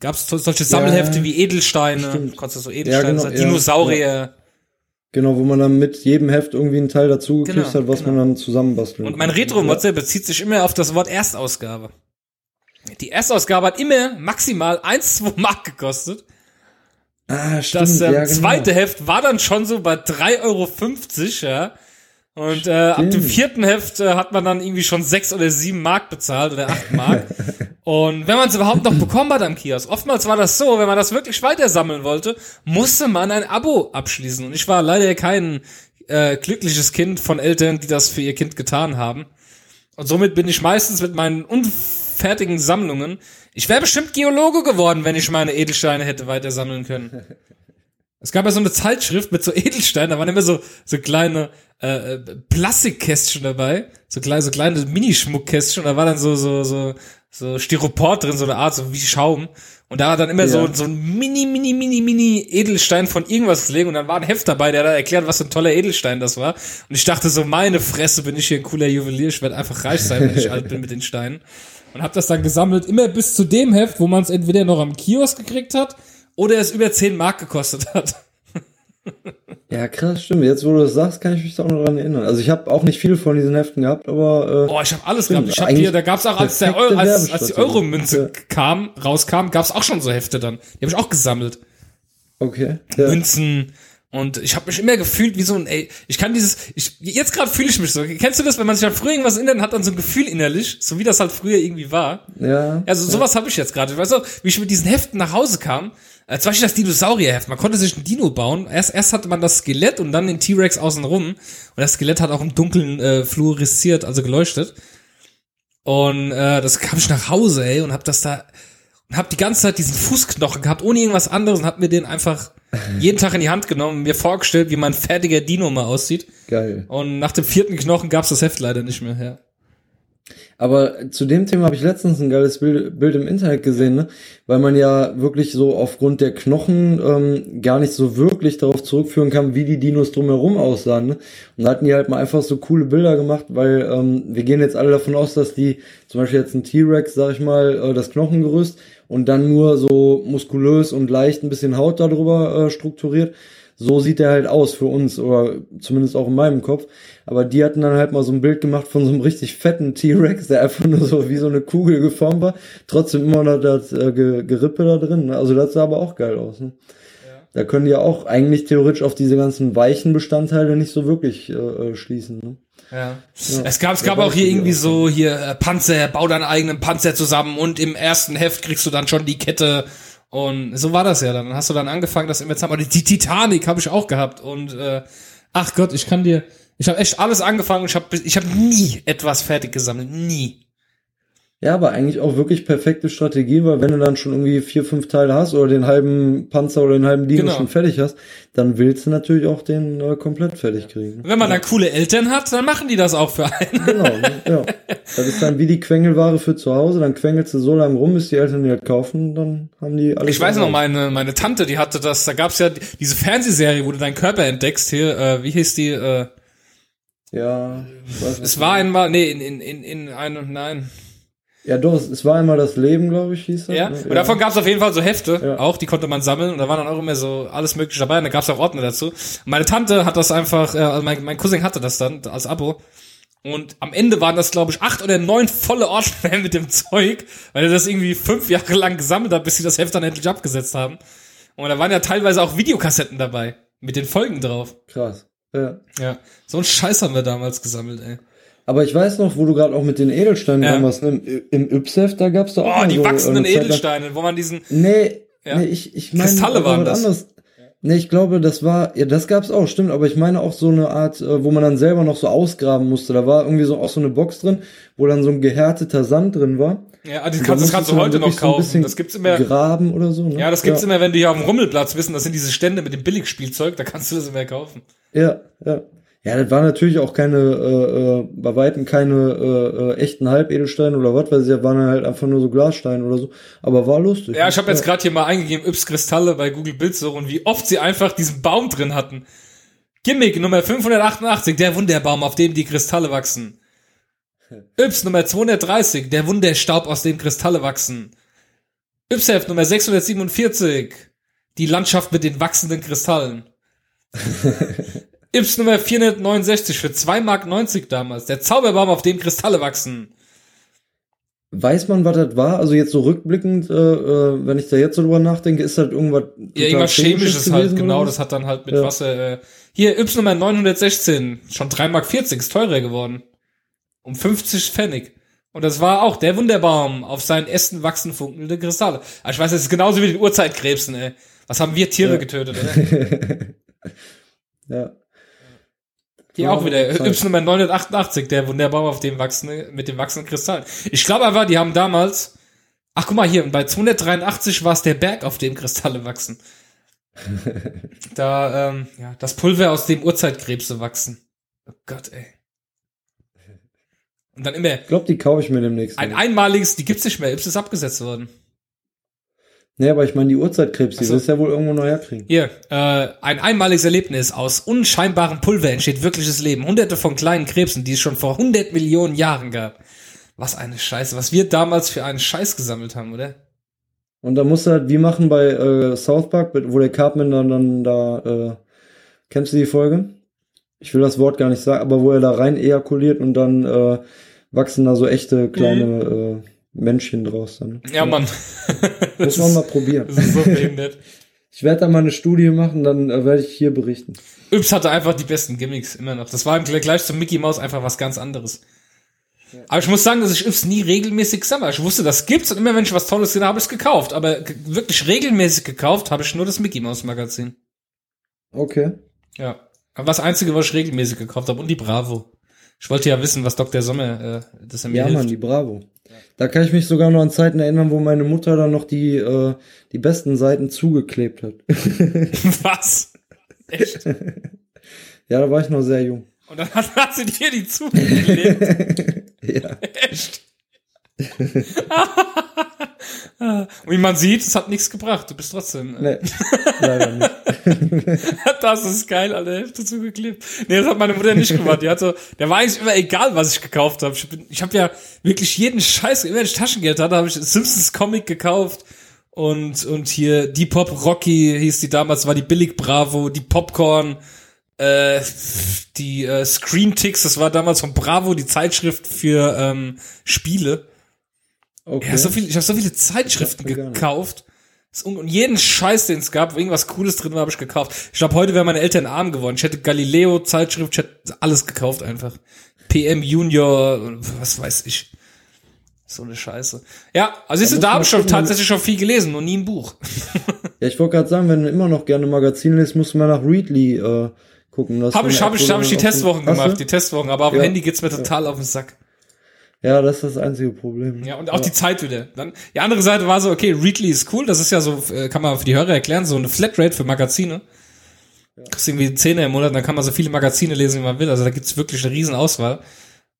Gab's so, solche Sammelhefte wie Edelsteine, stimmt. konntest du so Edelsteine, genau, ja, Dinosaurier. Genau, wo man dann mit jedem Heft irgendwie einen Teil dazu gekriegt Genau, hat, was genau. man dann zusammenbastelt. Und mein Retro-Motze bezieht sich immer auf das Wort Erstausgabe. Die Erstausgabe hat immer maximal 1, 2 Mark gekostet. Ah, stimmt. Das ähm, ja, genau. zweite Heft war dann schon so bei 3,50 Euro, ja. Und äh, ab dem vierten Heft äh, hat man dann irgendwie schon 6 oder 7 Mark bezahlt oder 8 Mark. [laughs] Und wenn man es überhaupt noch bekommen hat am Kiosk, oftmals war das so, wenn man das wirklich weiter sammeln wollte, musste man ein Abo abschließen. Und ich war leider kein äh, glückliches Kind von Eltern, die das für ihr Kind getan haben. Und somit bin ich meistens mit meinen unfertigen Sammlungen. Ich wäre bestimmt Geologe geworden, wenn ich meine Edelsteine hätte weiter sammeln können. [laughs] Es gab ja so eine Zeitschrift mit so Edelsteinen, da waren immer so, so kleine äh, Plastikkästchen dabei, so kleine, so kleine Minischmuckkästchen, und da war dann so, so, so, so Styropor drin, so eine Art, so wie Schaum. Und da war dann immer so, Ja. so ein mini, mini, mini, mini Edelstein von irgendwas gelegen und dann war ein Heft dabei, der da erklärt, was für ein toller Edelstein das war. Und ich dachte so, meine Fresse, bin ich hier ein cooler Juwelier, ich werde einfach reich sein, wenn ich alt bin mit den Steinen. Und hab das dann gesammelt, immer bis zu dem Heft, wo man es entweder noch am Kiosk gekriegt hat oder es über 10 Mark gekostet hat. [laughs] Ja, krass, stimmt. Jetzt, wo du das sagst, kann ich mich da auch noch dran erinnern. Also ich habe auch nicht viel von diesen Heften gehabt, aber äh, Boah, ich habe alles Stimmt, gehabt. Ich habe hier, da gab's auch, als, der Euro, als, als die. Euro-Münze Ja. kam, rauskam, gab's auch schon so Hefte dann. Die habe ich auch gesammelt. okay. Ja. Münzen. Und ich habe mich immer gefühlt wie so ein, ey, ich kann dieses, ich, jetzt gerade fühle ich mich so. Kennst du das, wenn man sich halt früher irgendwas erinnert, hat dann so ein Gefühl innerlich, so wie das halt früher irgendwie war. ja. Also sowas habe ich jetzt gerade. Ich weiß auch, wie ich mit diesen Heften nach Hause kam. Äh, zum Beispiel das Dinosaurierheft. Man konnte sich ein Dino bauen. Erst, erst hatte man das Skelett und dann den T-Rex außenrum. Und das Skelett hat auch im Dunkeln äh, fluoresziert, also geleuchtet. Und äh, das kam ich nach Hause, ey, und hab das da und hab die ganze Zeit diesen Fußknochen gehabt, ohne irgendwas anderes und hab mir den einfach [laughs] jeden Tag in die Hand genommen und mir vorgestellt, wie mein fertiger Dino mal aussieht. Geil. Und nach dem vierten Knochen gab's das Heft leider nicht mehr, ja. Aber zu dem Thema habe ich letztens ein geiles Bild, Bild im Internet gesehen, ne? weil man ja wirklich so aufgrund der Knochen ähm, gar nicht so wirklich darauf zurückführen kann, wie die Dinos drumherum aussahen. Ne? Und da hatten die halt mal einfach so coole Bilder gemacht, weil ähm, wir gehen jetzt alle davon aus, dass die zum Beispiel jetzt ein T-Rex, sag ich mal, äh, das Knochengerüst und dann nur so muskulös und leicht ein bisschen Haut darüber äh, strukturiert so sieht er halt aus für uns, oder zumindest auch in meinem Kopf. Aber die hatten dann halt mal so ein Bild gemacht von so einem richtig fetten T-Rex, der einfach nur so wie so eine Kugel geformt war. Trotzdem immer noch das äh, Gerippe da drin. Ne? Also das sah aber auch geil aus. Ne? Da können die ja auch eigentlich theoretisch auf diese ganzen weichen Bestandteile nicht so wirklich äh, äh schließen. Ne? Ja. ja. Es gab, es gab auch hier irgendwie so hier äh, Panzer, bau deinen eigenen Panzer zusammen und im ersten Heft kriegst du dann schon die Kette und so war das ja dann. Dann hast du dann angefangen, das immer zu haben. Die Titanic habe ich auch gehabt. Und äh, ach Gott, ich kann dir. Ich habe echt alles angefangen. Ich habe ich hab nie etwas fertig gesammelt. Nie. Ja, aber eigentlich auch wirklich perfekte Strategie, weil wenn du dann schon irgendwie vier, fünf Teile hast oder den halben Panzer oder den halben Dino genau. schon fertig hast, dann willst du natürlich auch den äh, komplett fertig kriegen. Wenn man dann coole Eltern hat, dann machen die das auch für einen. Genau, ja. Das ist dann wie die Quengelware für zu Hause, dann quengelst du so lange rum, bis die Eltern die halt kaufen, dann haben die alles. Ich weiß noch, meine, meine Tante, die hatte das, da gab's ja diese Fernsehserie, wo du deinen Körper entdeckst, hier, äh, wie hieß die, äh, ja, es war einmal, nee, in, in, in, in einem, nein, ja, doch, es war einmal das Leben, glaube ich, hieß das. Ja, ne? und davon gab es auf jeden Fall so Hefte, ja. auch, die konnte man sammeln und da waren dann auch immer so alles mögliche dabei und da gab es auch Ordner dazu. Und meine Tante hat das einfach, äh, also mein, mein Cousin hatte das dann als Abo. Und am Ende waren das, glaube ich, acht oder neun volle Ordner [laughs] mit dem Zeug, weil er das irgendwie fünf Jahre lang gesammelt hat, bis sie das Heft dann endlich abgesetzt haben. Und da waren ja teilweise auch Videokassetten dabei, mit den Folgen drauf. Krass. Ja. Ja. So ein Scheiß haben wir damals gesammelt, ey. Aber ich weiß noch, wo du gerade auch mit den Edelsteinen ja. damals, ne? im Ypsef, da gab's da auch Oh, die so wachsenden Edelsteine, wo man diesen Nee, ja. nee ich ich meine Kristalle waren das. Anderes. Nee, ich glaube, das war ja, das gab's auch, stimmt, aber ich meine auch so eine Art, äh, wo man dann selber noch so ausgraben musste. Da war irgendwie so auch so eine Box drin, wo dann so ein gehärteter Sand drin war. Ja, das kannst, das kannst du heute noch kaufen. So das gibt's immer. Graben oder so. Ne? Ja, das gibt's ja. immer, wenn du hier auf dem Rummelplatz wissen, das sind diese Stände mit dem Billigspielzeug, da kannst du das immer kaufen. Ja, ja. Ja, das war natürlich auch keine, äh, äh, bei Weitem keine äh, äh, echten Halbedelsteine oder was, weil sie waren halt einfach nur so Glassteine oder so. Aber war lustig. Ja, ich habe jetzt gerade hier mal eingegeben, Yps Kristalle bei Google Bildsuche und wie oft sie einfach diesen Baum drin hatten. Gimmick Nummer 588, der Wunderbaum, auf dem die Kristalle wachsen. Yps Nummer 230, der Wunderstaub, aus dem Kristalle wachsen. Ypsheft Nummer 647, die Landschaft mit den wachsenden Kristallen. [laughs] Ips Nummer 469 für 2,90 Mark damals. Der Zauberbaum, auf dem Kristalle wachsen. Weiß man, was das war? Also jetzt so rückblickend, äh, äh, wenn ich da jetzt so drüber nachdenke, ist das irgendwas Ja, irgendwas Chemisches halt, genau. Das hat dann halt mit ja. Wasser... Äh, hier, Yps Nummer 916, schon 3,40 Mark, ist teurer geworden. Um 50 Pfennig. Und das war auch der Wunderbaum. Auf seinen Ästen wachsen funkelnde Kristalle. Aber ich weiß, das ist genauso wie den Urzeitkrebsen, ey. Was haben wir Tiere ja. getötet, [laughs] ey? ja. Hier auch wieder Y 988, der Wunderbaum auf dem wachsende, mit dem wachsenden Kristall. Ich glaube einfach, die haben damals, ach guck mal hier, bei 283 war es der Berg, auf dem Kristalle wachsen. [laughs] da, ähm, ja, das Pulver, aus dem Urzeitkrebse wachsen. Oh Gott, ey. Und dann immer. Ich glaube, die kaufe ich mir demnächst. Ein einmaliges, die gibt's nicht mehr, Ips ist abgesetzt worden. Nee, aber ich meine, die Uhrzeitkrebs, die so. wirst ja wohl irgendwo noch herkriegen. Hier, äh, ein einmaliges Erlebnis. Aus unscheinbarem Pulver entsteht wirkliches Leben. Hunderte von kleinen Krebsen, die es schon vor hundert Millionen Jahren gab. Was eine Scheiße. Was wir damals für einen Scheiß gesammelt haben, oder? Und da musst du halt, wie machen bei äh, South Park, wo der Cartman dann, dann da, äh, kennst du die Folge? Ich will das Wort gar nicht sagen, aber wo er da rein ejakuliert und dann äh, wachsen da so echte kleine... Mhm. Äh, Männchen draus dann. Ja, ja. Mann. Muss man [laughs] mal probieren. Das ist so behindert. [laughs] Ich werde da mal eine Studie machen, dann äh, werde ich hier berichten. Yps hatte einfach die besten Gimmicks immer noch. Das war im Gleich zum Mickey Mouse einfach was ganz anderes. Ja. Aber ich muss sagen, dass ich Yps nie regelmäßig sammle. Ich wusste, das gibt's und immer wenn ich was Tolles gesehen habe, habe ich es gekauft. Aber wirklich regelmäßig gekauft habe ich nur das Mickey Mouse Magazin. Okay. Ja. Aber das einzige, was ich regelmäßig gekauft habe und die Bravo. Ich wollte ja wissen, was Dr. Sommer, äh, das er mir Ja, hilft. Mann, die Bravo. Da kann ich mich sogar noch an Zeiten erinnern, wo meine Mutter dann noch die, äh, die besten Seiten zugeklebt hat. [laughs] Was? Echt? [laughs] ja, da war ich noch sehr jung. Und dann hat, hat sie dir die zugeklebt? [laughs] ja. Echt? Und wie man sieht, es hat nichts gebracht. Du bist trotzdem. Äh, Nee, leider nicht. [laughs] das ist geil, alle Hälfte zugeklebt. Nee, das hat meine Mutter nicht gemacht. Die hat so, der war eigentlich immer egal, was ich gekauft habe. Ich, bin- ich habe ja wirklich jeden Scheiß, immer wenn ich Taschengeld hatte, habe ich Simpsons Comic gekauft. Und, und hier die Pop Rocky hieß die damals, war die Billig Bravo, die Popcorn, äh, die äh, Screen Ticks, das war damals von Bravo, die Zeitschrift für ähm, Spiele. Okay. Ja, so viel, ich habe so viele Zeitschriften gekauft. Und jeden Scheiß, den es gab, wo irgendwas Cooles drin war, habe ich gekauft. Ich glaube, heute wären meine Eltern arm geworden. Ich hätte Galileo Zeitschrift, ich hätte alles gekauft einfach. PM Junior, was weiß ich. So eine Scheiße. Ja, also siehst du, da habe ich schon tatsächlich schon viel gelesen, nur nie ein Buch. [laughs] Ja, ich wollte gerade sagen, wenn du immer noch gerne Magazin liest, musst du mal nach Readly äh, gucken. Habe ich, habe App, ich, wo habe ich die Testwochen gemacht, die Testwochen, aber auf dem Ja. Handy geht's mir total auf den Sack. Ja, das ist das einzige Problem. Ja, und auch die Zeit wieder. Dann, die andere Seite war so, okay, Readly ist cool, das ist ja so, äh, kann man für die Hörer erklären, so eine Flatrate für Magazine. Kostet irgendwie 10 im Monat, dann kann man so viele Magazine lesen, wie man will. Also da gibt's wirklich eine riesen Auswahl.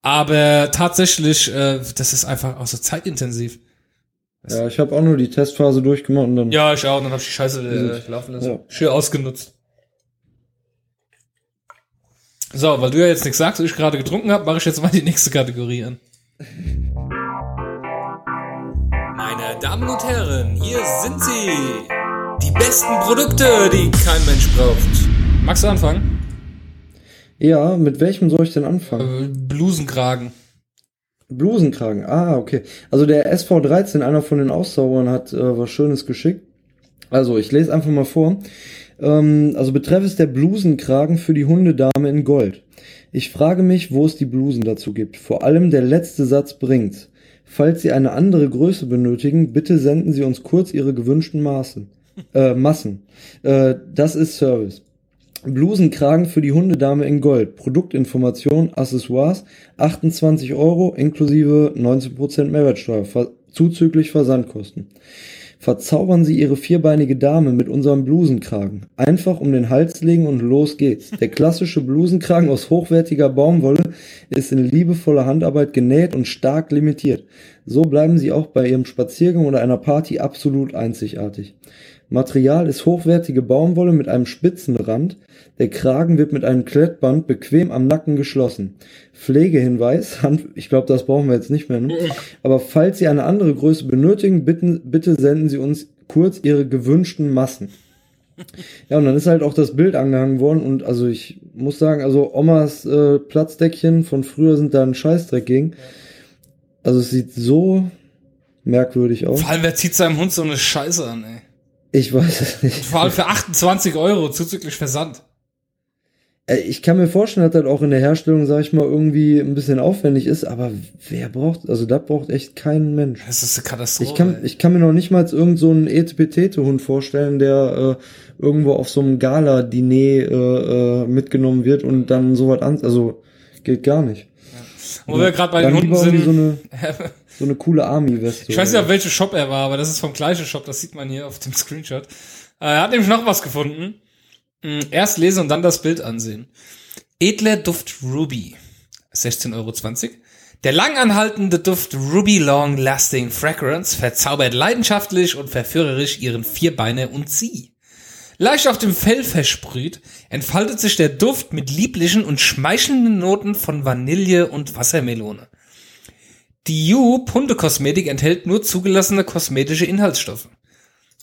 Aber tatsächlich, äh, das ist einfach auch so zeitintensiv. Ja, ich habe auch nur die Testphase durchgemacht und dann. Ja, ich auch, dann hab ich die Scheiße äh, laufen lassen. Ja. Schön ausgenutzt. So, weil du ja jetzt nichts sagst und ich gerade getrunken habe, mache ich jetzt mal die nächste Kategorie an. Meine Damen und Herren, hier sind sie. Die besten Produkte, die kein Mensch braucht. Magst du anfangen? Ja, mit welchem soll ich denn anfangen? Äh, Blusenkragen. Blusenkragen. Ah, okay. Also der SV13, einer von den Auszauberern, hat äh, was Schönes geschickt. Also, ich lese einfach mal vor. Ähm, also betreff es der Blusenkragen für die Hundedame in Gold. Ich frage mich, wo es die Blusen dazu gibt. Vor allem der letzte Satz bringt's. Falls Sie eine andere Größe benötigen, bitte senden Sie uns kurz Ihre gewünschten Maßen. Äh, Massen. Äh, das ist Service. Blusenkragen für die Hundedame in Gold. Produktinformation, Accessoires, 28 Euro inklusive 19% Mehrwertsteuer, zuzüglich Versandkosten. Verzaubern Sie Ihre vierbeinige Dame mit unserem Blusenkragen. Einfach um den Hals legen und los geht's. Der klassische Blusenkragen aus hochwertiger Baumwolle ist in liebevoller Handarbeit genäht und stark limitiert. So bleiben Sie auch bei Ihrem Spaziergang oder einer Party absolut einzigartig. Material ist hochwertige Baumwolle mit einem spitzen Rand. Der Kragen wird mit einem Klettband bequem am Nacken geschlossen. Pflegehinweis, [laughs] Hand, ich glaube, das brauchen wir jetzt nicht mehr. Ne? Aber falls Sie eine andere Größe benötigen, bitten, bitte senden Sie uns kurz Ihre gewünschten Massen. Ja, und dann ist halt auch das Bild angehangen worden und also ich muss sagen, also Omas äh, Platzdeckchen von früher sind da ein Scheißdreck gegen. Also es sieht so merkwürdig aus. Vor allem, wer zieht seinem Hund so eine Scheiße an, ey? Ich weiß es nicht. Vor allem für 28 Euro zuzüglich Versand. Äh, Ich kann mir vorstellen, dass das auch in der Herstellung, sag ich mal, irgendwie ein bisschen aufwendig ist, aber wer braucht, also das braucht echt kein Mensch. Das ist eine Katastrophe. Ich kann, ey. ich kann mir noch nicht mal irgend so einen Etepetete-Hund vorstellen, der äh, irgendwo auf so einem Gala-Diner äh, äh, mitgenommen wird und dann sowas an, also geht gar nicht. Wo wir gerade bei den Hunden so sind. eine, [laughs] so eine coole Army-Weste. Ich weiß nicht, auf welchem Shop er war, aber das ist vom gleichen Shop, das sieht man hier auf dem Screenshot. Äh, Er hat nämlich noch was gefunden. Hm, Erst lesen und dann das Bild ansehen. Edler Duft Ruby. 16,20 Euro. Der langanhaltende Duft Ruby Long Lasting Fragrance verzaubert leidenschaftlich und verführerisch ihren Vierbeiner und sie. Leicht auf dem Fell versprüht, entfaltet sich der Duft mit lieblichen und schmeichelnden Noten von Vanille und Wassermelone. Die Jup Hundekosmetik enthält nur zugelassene kosmetische Inhaltsstoffe.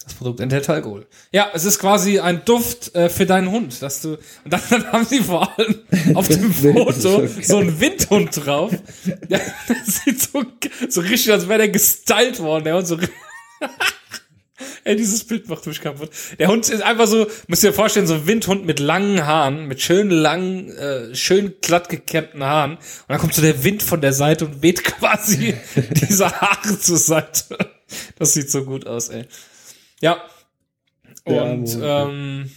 Das Produkt enthält Alkohol. Ja, es ist quasi ein Duft äh, für deinen Hund, dass du und dann, dann [laughs] haben sie vor allem auf dem [laughs] Foto so einen Windhund drauf. Ja, [laughs] das sieht so so richtig, als wäre der gestylt worden. Der Hund so Ey, dieses Bild macht mich kaputt. Der Hund ist einfach so, müsst ihr dir vorstellen, so ein Windhund mit langen Haaren, mit schön langen, äh, schön glatt gekämmten Haaren. Und dann kommt so der Wind von der Seite und weht [laughs] quasi diese Haare zur Seite. Das sieht so gut aus, ey. Ja. Und ähm,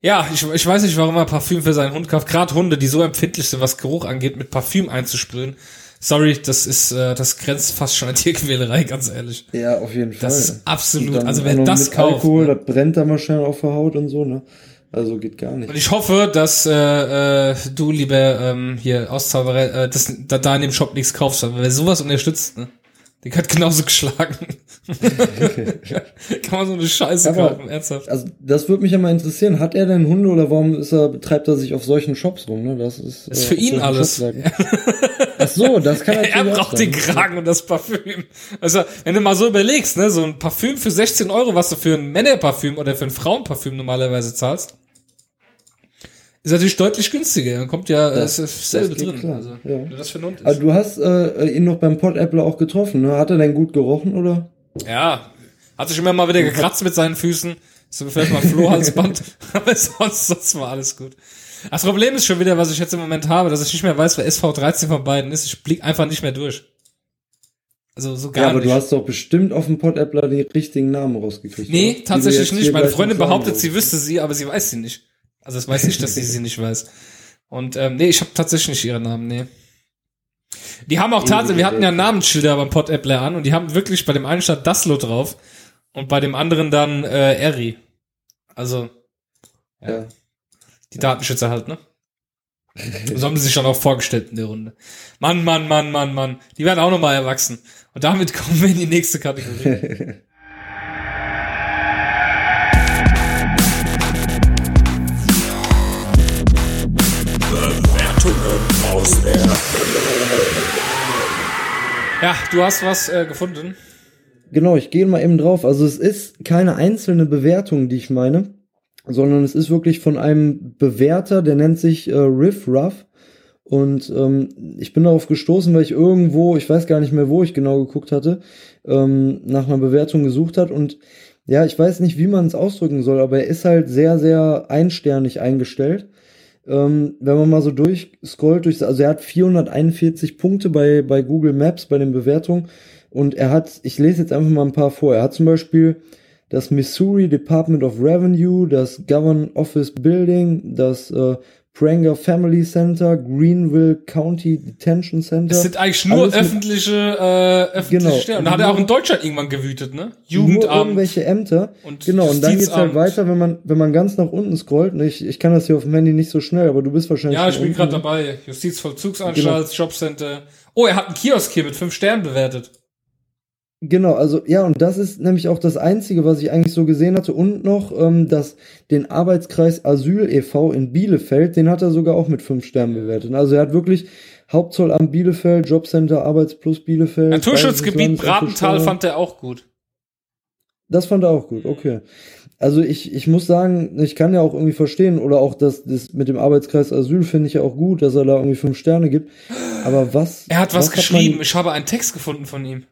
ja, ich, ich weiß nicht, warum er Parfüm für seinen Hund kauft. Gerade Hunde, die so empfindlich sind, was Geruch angeht, mit Parfüm einzusprühen. Sorry, das ist, äh, das grenzt fast schon an Tierquälerei, ganz ehrlich. Ja, auf jeden Fall. Das ist absolut, also wer das mit kauft. Alkohol, ne? das brennt dann wahrscheinlich auf der Haut und so, ne? Also geht gar nicht. Und ich hoffe, dass äh, äh, du, lieber ähm, hier Auszauberer, äh, dass da, da in dem Shop nichts kaufst, weil wer sowas unterstützt, ne? Die hat genauso geschlagen. [laughs] Kann man so eine Scheiße Aber- kaufen, ernsthaft. Also das würde mich ja mal interessieren. Hat er denn Hunde oder warum ist er, treibt er sich auf solchen Shops rum? Ne? Das ist, Das ist äh, für auf ihn alles. Ach so, das kann [laughs] Er auch braucht den Kragen und das Parfüm. Also, wenn du mal so überlegst, ne, so ein Parfüm für 16 Euro, was du für ein Männerparfüm oder für ein Frauenparfüm normalerweise zahlst, ist natürlich deutlich günstiger. Dann kommt ja Das- das, ist dasselbe das geht drin. klar, Also, ja. das ist. Also du hast äh, ihn noch beim Pottäppler auch getroffen. Ne? Hat er denn gut gerochen oder? Ja, hat sich immer mal wieder gekratzt mit seinen Füßen. So vielleicht mal Flohhalsband. [laughs] Aber sonst, sonst war alles gut. Das Problem ist schon wieder, was ich jetzt im Moment habe, dass ich nicht mehr weiß, wer SV13 von beiden ist. Ich blick einfach nicht mehr durch. Also so gar ja, aber nicht. du hast doch bestimmt auf dem Pottäppler die richtigen Namen rausgekriegt. nee, oder? Tatsächlich nicht. Meine Freundin behauptet, sie wüsste sie, aber sie weiß sie nicht. Also es weiß ich, dass sie sie nicht weiß. Und ähm, nee, ich habe tatsächlich nicht ihre Namen, nee. Die haben auch tatsächlich, wir hatten ja Namensschilder beim Pot-Appler an und die haben wirklich bei dem einen stand Daslo drauf und bei dem anderen dann äh, Eri. Also, Ja. die Datenschützer halt, ne? So haben sie sich schon auch vorgestellt in der Runde. Mann, Mann, Mann, Mann, Mann. Die werden auch nochmal erwachsen. Und damit [laughs] kommen wir in die nächste Kategorie. [laughs] Ja, du hast was äh, gefunden. Genau, ich gehe mal eben drauf. Also es ist keine einzelne Bewertung, die ich meine, sondern es ist wirklich von einem Bewerter, der nennt sich äh, Riff Ruff. Und ähm, ich bin darauf gestoßen, weil ich irgendwo, ich weiß gar nicht mehr, wo ich genau geguckt hatte, ähm, nach einer Bewertung gesucht hat. Und ja, ich weiß nicht, wie man es ausdrücken soll, aber er ist halt sehr, sehr einsternig eingestellt. Ähm, wenn man mal so durchscrollt, durch, also er hat 441 Punkte bei, bei Google Maps, bei den Bewertungen. Und er hat, ich lese jetzt einfach mal ein paar vor. Er hat zum Beispiel das Missouri Department of Revenue, das Government Office Building, das äh, Pranger Family Center, Greenville County Detention Center. Es sind eigentlich nur öffentliche, äh, öffentliche Genau. Stellen. Und da hat er auch in Deutschland irgendwann gewütet, ne? nur Jugendamt. irgendwelche Ämter. und genau, und dann geht's halt weiter, wenn man, wenn man ganz nach unten scrollt. Ich, ich kann das hier auf dem Handy nicht so schnell, aber du bist wahrscheinlich Ja, ich bin gerade dabei. Justizvollzugsanstalt, Genau. Jobcenter. Oh, er hat einen Kiosk hier mit fünf Sternen bewertet. Genau, also ja, und das ist nämlich auch das Einzige, was ich eigentlich so gesehen hatte. Und noch, ähm, dass den Arbeitskreis Asyl e.V. in Bielefeld, den hat er sogar auch mit fünf Sternen bewertet. Also er hat wirklich Hauptzollamt Bielefeld, Jobcenter Arbeitsplus Bielefeld. Naturschutzgebiet Bratental fand er auch gut. Das fand er auch gut, okay. Also ich, ich muss sagen, ich kann ja auch irgendwie verstehen, oder auch das, das mit dem Arbeitskreis Asyl finde ich ja auch gut, dass er da irgendwie fünf Sterne gibt. Aber was. Er hat was, man- geschrieben. ich habe einen Text gefunden von ihm.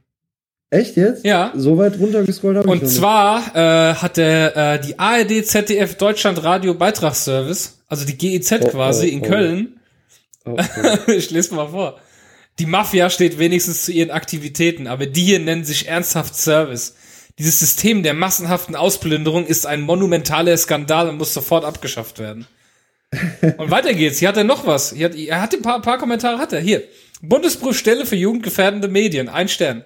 Echt jetzt? Ja. So weit runtergescrollt habe ich Und zwar äh, hat er äh, die ARD ZDF Deutschland Radio Beitragsservice, also die GEZ Oh, quasi oh, in oh. Köln. Oh, oh. [laughs] ich lese mal vor. Die Mafia steht wenigstens zu ihren Aktivitäten, aber die hier nennen sich ernsthaft Service. Dieses System der massenhaften Ausplünderung ist ein monumentaler Skandal und muss sofort abgeschafft werden. [laughs] Und weiter geht's. Hier hat er noch was. Hier hat, er hat ein paar, paar Kommentare hat er. Hier. Bundesprüfstelle für jugendgefährdende Medien. Ein Stern.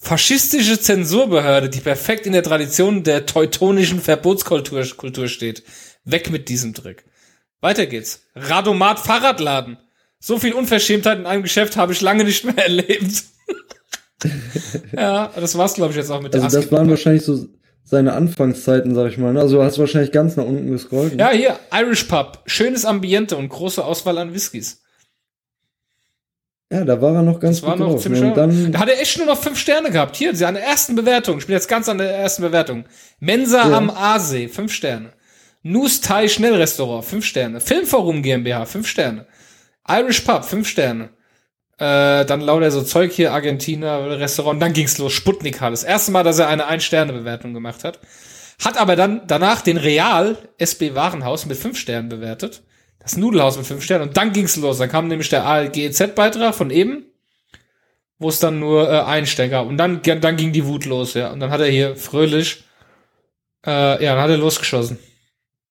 Faschistische Zensurbehörde, die perfekt in der Tradition der teutonischen Verbotskultur Kultur steht. Weg mit diesem Trick. Weiter geht's. Radomat Fahrradladen. So viel Unverschämtheit in einem Geschäft habe ich lange nicht mehr [laughs] erlebt. ja, das war's, glaube ich, jetzt auch mit der Also das waren wahrscheinlich so seine Anfangszeiten, sag ich mal. ne? Also du hast wahrscheinlich ganz nach unten gescrollt. ne? Ja, hier, Irish Pub. Schönes Ambiente und große Auswahl an Whiskys. Ja, da war er noch ganz Das war gut noch drauf. ziemlich ne? Dann, Da hat er echt nur noch fünf Sterne gehabt. Hier, sie an der ersten Bewertung. Ich bin jetzt ganz an der ersten Bewertung. Mensa Ja. am Aasee, fünf Sterne. Nus Thai Schnellrestaurant, fünf Sterne. Filmforum GmbH, fünf Sterne. Irish Pub, fünf Sterne. Äh, dann lauter so Zeug hier, Argentiner, Restaurant. Dann ging's los, Sputnik hat das erste Mal, dass er eine Ein-Sterne-Bewertung gemacht hat. Hat aber dann danach den Real SB Warenhaus mit fünf Sternen bewertet. Das Nudelhaus mit fünf Sternen. Und dann ging's los. Dann kam nämlich der ALGZ-Beitrag von eben, wo es dann nur äh, einen Stern gab. Und dann, dann ging die Wut los, ja. Und dann hat er hier fröhlich, äh, ja, dann hat er losgeschossen.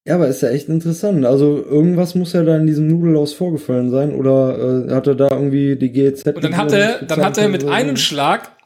ja, aber ist ja echt interessant. Also irgendwas muss ja da in diesem Nudelhaus vorgefallen sein. Oder äh, hat er da irgendwie die GEZ... Und dann hat er, dann hat er mit einem Schlag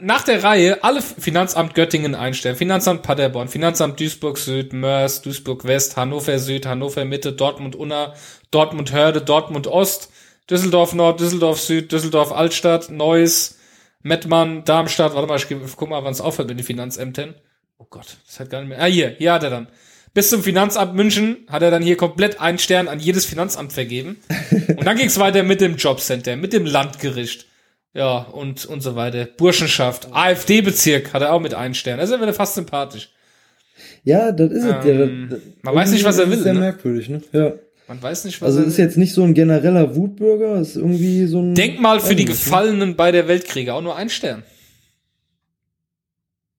nach der Reihe alle Finanzamt Göttingen einstellen. Finanzamt Paderborn, Finanzamt Duisburg Süd, Mörs, Duisburg West, Hannover Süd, Hannover Mitte, Dortmund Unna, Dortmund Hörde, Dortmund Ost, Düsseldorf Nord, Düsseldorf Süd, Düsseldorf Altstadt, Neuss, Mettmann, Darmstadt, warte mal, ich guck mal, wann es aufhört mit den Finanzämtern. Oh Gott, das hat gar nicht mehr. Ah, hier, hier hat er dann. Bis zum Finanzamt München hat er dann hier komplett einen Stern an jedes Finanzamt vergeben. [laughs] Und dann ging's weiter mit dem Jobcenter, mit dem Landgericht. Ja, und, und so weiter. Burschenschaft, AfD-Bezirk hat er auch mit einem Stern. Das ist ja wieder fast sympathisch. Ja, das ist es. ja, Ähm, das- man weiß nicht, was er will, ist Sehr ne? merkwürdig, ne? Ja. Man weiß nicht, was Also er ist jetzt nicht so ein genereller Wutbürger, ist irgendwie so ein. Denkmal für die ne? Gefallenen bei der Weltkriege, auch nur ein Stern.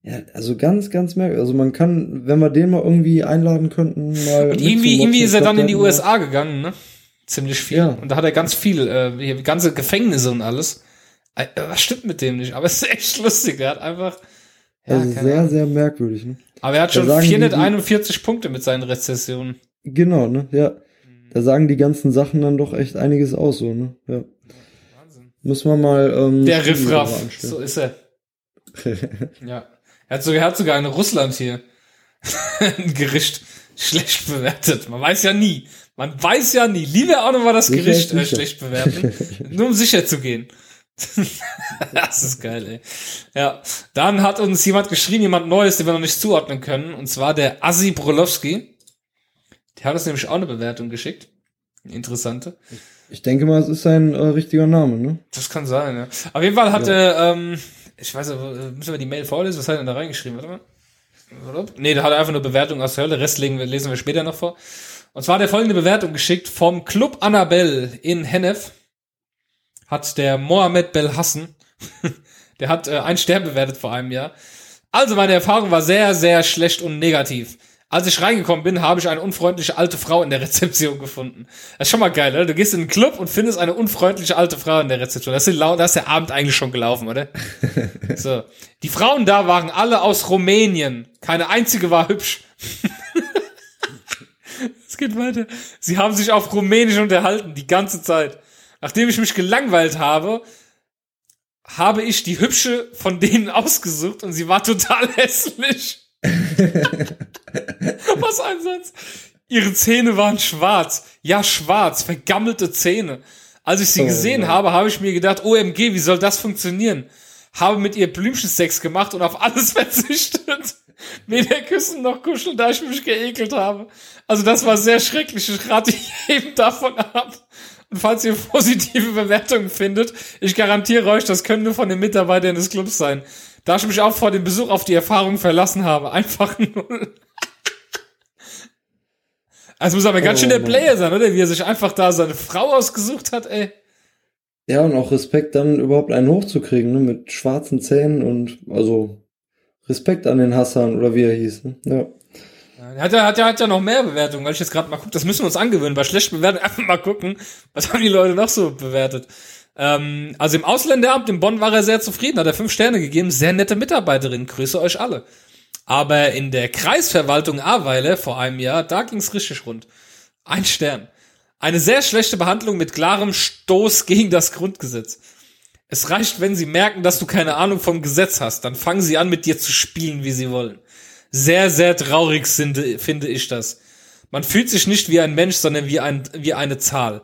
Ja, also ganz, ganz merkwürdig. Also man kann, wenn wir den mal irgendwie einladen könnten, mal. Und irgendwie, irgendwie ist er dann in die USA gegangen, ne? Ziemlich viel. Ja. Und da hat er ganz viel, äh, hier, ganze Gefängnisse und alles. Äh, Was stimmt mit dem nicht? Aber es ist echt lustig. Er hat einfach. Ja, Also sehr, Ahnung. sehr merkwürdig, ne? Aber er hat schon sagen die, 441 Punkte mit seinen Rezessionen. Genau, ne? Ja. Da sagen die ganzen Sachen dann doch echt einiges aus, so, ne? Ja. Wahnsinn. Muss man mal. Ähm, Der Riffraff. So ist er. [laughs] ja. Er hat sogar, er hat sogar in Russland hier [laughs] ein Gericht schlecht bewertet. Man weiß ja nie. Man weiß ja nie. Lieber auch noch mal das Sicher Gericht äh, schlecht bewerten. [laughs] nur um sicher zu gehen. [laughs] das ist geil, ey. Ja. Dann hat uns jemand geschrieben, jemand Neues, den wir noch nicht zuordnen können. Und zwar der Assi Brolowski. Der hat uns nämlich auch eine Bewertung geschickt. Eine Interessante. Ich denke mal, es ist sein äh, richtiger Name, ne? Das kann sein, ja. Auf jeden Fall hat er, ähm, ich weiß nicht, müssen wir die Mail vorlesen? Was hat er denn da reingeschrieben? Warte mal. Nee, da hat er einfach eine Bewertung aus der Hölle. Rest lesen wir später noch vor. Und zwar hat er folgende Bewertung geschickt vom Club Annabelle in Hennef. Hat der Mohamed Belhassen, [laughs] der hat äh, einen Stern bewertet vor einem Jahr. Also meine Erfahrung war sehr, sehr schlecht und negativ. Als ich reingekommen bin, habe ich eine unfreundliche alte Frau in der Rezeption gefunden. Das ist schon mal geil, oder? Du gehst in einen Club und findest eine unfreundliche alte Frau in der Rezeption. Das ist der Abend eigentlich schon gelaufen, oder? [laughs] so. Die Frauen da waren alle aus Rumänien. Keine einzige war hübsch. [laughs] Es geht weiter. Sie haben sich auf Rumänisch unterhalten, die ganze Zeit. Nachdem ich mich gelangweilt habe, habe ich die hübsche von denen ausgesucht und sie war total [laughs] hässlich. [laughs] Was ein Satz. Ihre Zähne waren schwarz. Ja, schwarz, vergammelte Zähne. Als ich sie Oh gesehen Mann. habe, habe ich mir gedacht, OMG, wie soll das funktionieren? Habe mit ihr Blümchensex gemacht und auf alles [laughs] verzichtet. Weder küssen noch kuscheln, da ich mich geekelt habe. Also das war sehr schrecklich. Ich rate jedem davon ab. Und falls ihr positive Bewertungen findet, ich garantiere euch, das können nur von den Mitarbeitern des Clubs sein. Da ich mich auch vor dem Besuch auf die Erfahrung verlassen habe. Einfach null. Also muss aber ganz Oh schön der Mann. Player sein, oder? Wie er sich einfach da seine Frau ausgesucht hat, ey. Ja, und auch Respekt dann überhaupt einen hochzukriegen, ne? Mit schwarzen Zähnen und also Respekt an den Hassan oder wie er hieß, ne? Ja. Hat ja, hat ja, hat ja noch mehr Bewertungen, weil ich jetzt gerade mal gucke, das müssen wir uns angewöhnen, bei schlechten Bewertungen [laughs] einfach mal gucken, was haben die Leute noch so bewertet. Ähm, also im Ausländeramt in Bonn war er sehr zufrieden, hat er fünf Sterne gegeben, sehr nette Mitarbeiterin, grüße euch alle. Aber in der Kreisverwaltung Ahrweiler vor einem Jahr, da ging's richtig rund. Ein Stern. Eine sehr schlechte Behandlung mit klarem Stoß gegen das Grundgesetz. Es reicht, wenn sie merken, dass du keine Ahnung vom Gesetz hast, dann fangen sie an, mit dir zu spielen, wie sie wollen. Sehr, sehr traurig finde, finde ich das. Man fühlt sich nicht wie ein Mensch, sondern wie, ein, wie eine Zahl.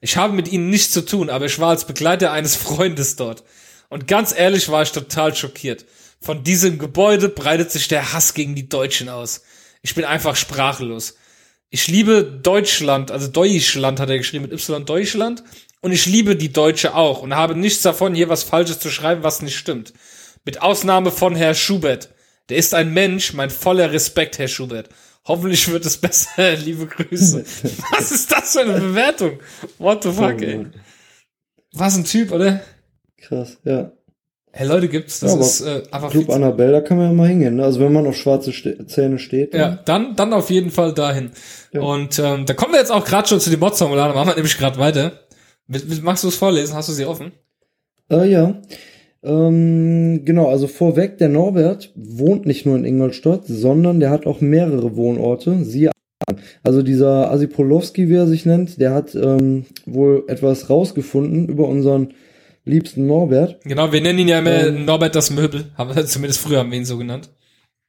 Ich habe mit ihnen nichts zu tun, aber ich war als Begleiter eines [laughs] Freundes dort. Und ganz ehrlich war ich total schockiert. Von diesem Gebäude breitet sich der Hass gegen die Deutschen aus. Ich bin einfach sprachlos. Ich liebe Deutschland, also Deutschland hat er geschrieben mit Y Deutschland. Und ich liebe die Deutsche auch und habe nichts davon, hier was Falsches zu schreiben, was nicht stimmt. Mit Ausnahme von Herr Schubert. Der ist ein Mensch, mein voller Respekt, Herr Schubert. Hoffentlich wird es [laughs] besser, liebe Grüße. [laughs] Was ist das für eine Bewertung? What the fuck, ey. Was ein Typ, oder? Krass, ja. Hey, Leute gibt's, das Ja, aber ist äh, einfach Club Annabelle, da kann man ja mal hingehen, ne? Also wenn man auf schwarze Ste Zähne steht. Ja, ne? dann, dann auf jeden Fall dahin. Ja. Und ähm, da kommen wir jetzt auch gerade schon zu den Mods-Formularen, machen wir nämlich gerade weiter. Magst du es vorlesen? Hast du sie offen? Äh, ja. Ähm, genau, also vorweg, der Norbert wohnt nicht nur in Ingolstadt, sondern der hat auch mehrere Wohnorte. Siehe an. Also dieser Asipolowski, wie er sich nennt, der hat ähm, wohl etwas rausgefunden über unseren liebsten Norbert. Genau, wir nennen ihn ja immer Ähm. Norbert das Möbel. Haben wir, [laughs] zumindest früher haben wir ihn so genannt.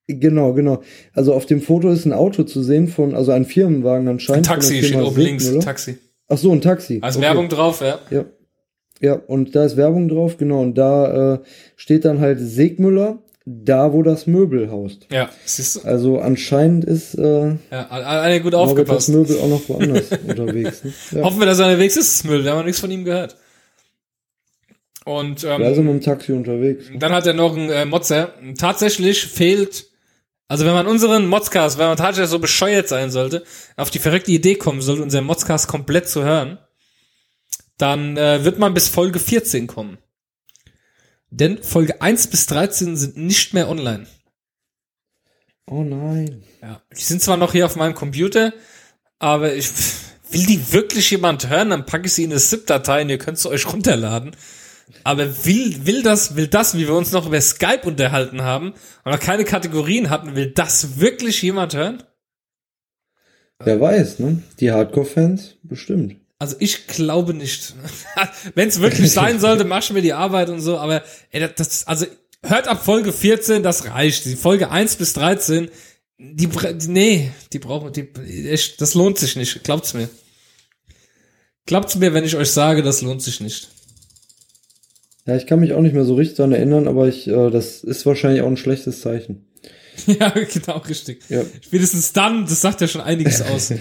Genau, genau. Also auf dem Foto ist ein Auto zu sehen von, also ein Firmenwagen Ein anscheinend. von Taxi steht oben links. Siegmüller. Taxi. Ach so, ein Taxi. Als Okay. Werbung drauf, ja. Ja. Ja, und da ist Werbung drauf, genau. Und da äh, steht dann halt Segmüller, da wo das Möbel haust. Ja, siehst du? Also anscheinend ist äh, Ja, alle gut Norbert das aufgepasst. Möbel auch noch woanders [laughs] unterwegs. Ne? Ja. Hoffen wir, dass er unterwegs ist, das Müll. Wir haben noch nichts von ihm gehört. Und ähm, Da ist er mit dem Taxi unterwegs. Dann hat er noch einen äh, Motzer. Tatsächlich fehlt, also wenn man unseren Modscast, wenn man tatsächlich so bescheuert sein sollte, auf die verrückte Idee kommen sollte, unseren Modscast komplett zu hören, dann äh, wird man bis Folge 14 kommen. Denn Folge 1 bis 13 sind nicht mehr online. Oh nein. Ja, die sind zwar noch hier auf meinem Computer, aber ich will die wirklich jemand hören, dann packe ich sie in eine ZIP-Datei und ihr könnt sie euch runterladen. Aber will, will das, will das, wie wir uns noch über Skype unterhalten haben und noch keine Kategorien hatten, will das wirklich jemand hören? Wer weiß, ne? Die Hardcore-Fans bestimmt. Also ich glaube nicht. [laughs] Wenn es wirklich sein sollte, mach mir die Arbeit und so, aber ey, das- also hört ab Folge 14, das reicht. Die Folge 1 bis 13, die, bra- die nee, die brauchen, die, echt, das lohnt sich nicht. Glaubt's mir. Glaubt's mir, wenn ich euch sage, das lohnt sich nicht. Ja, ich kann mich auch nicht mehr so richtig daran erinnern, aber ich, äh, das ist wahrscheinlich auch ein schlechtes Zeichen. [laughs] ja, genau, richtig. Ja. Spätestens dann, das sagt ja schon einiges [laughs] aus.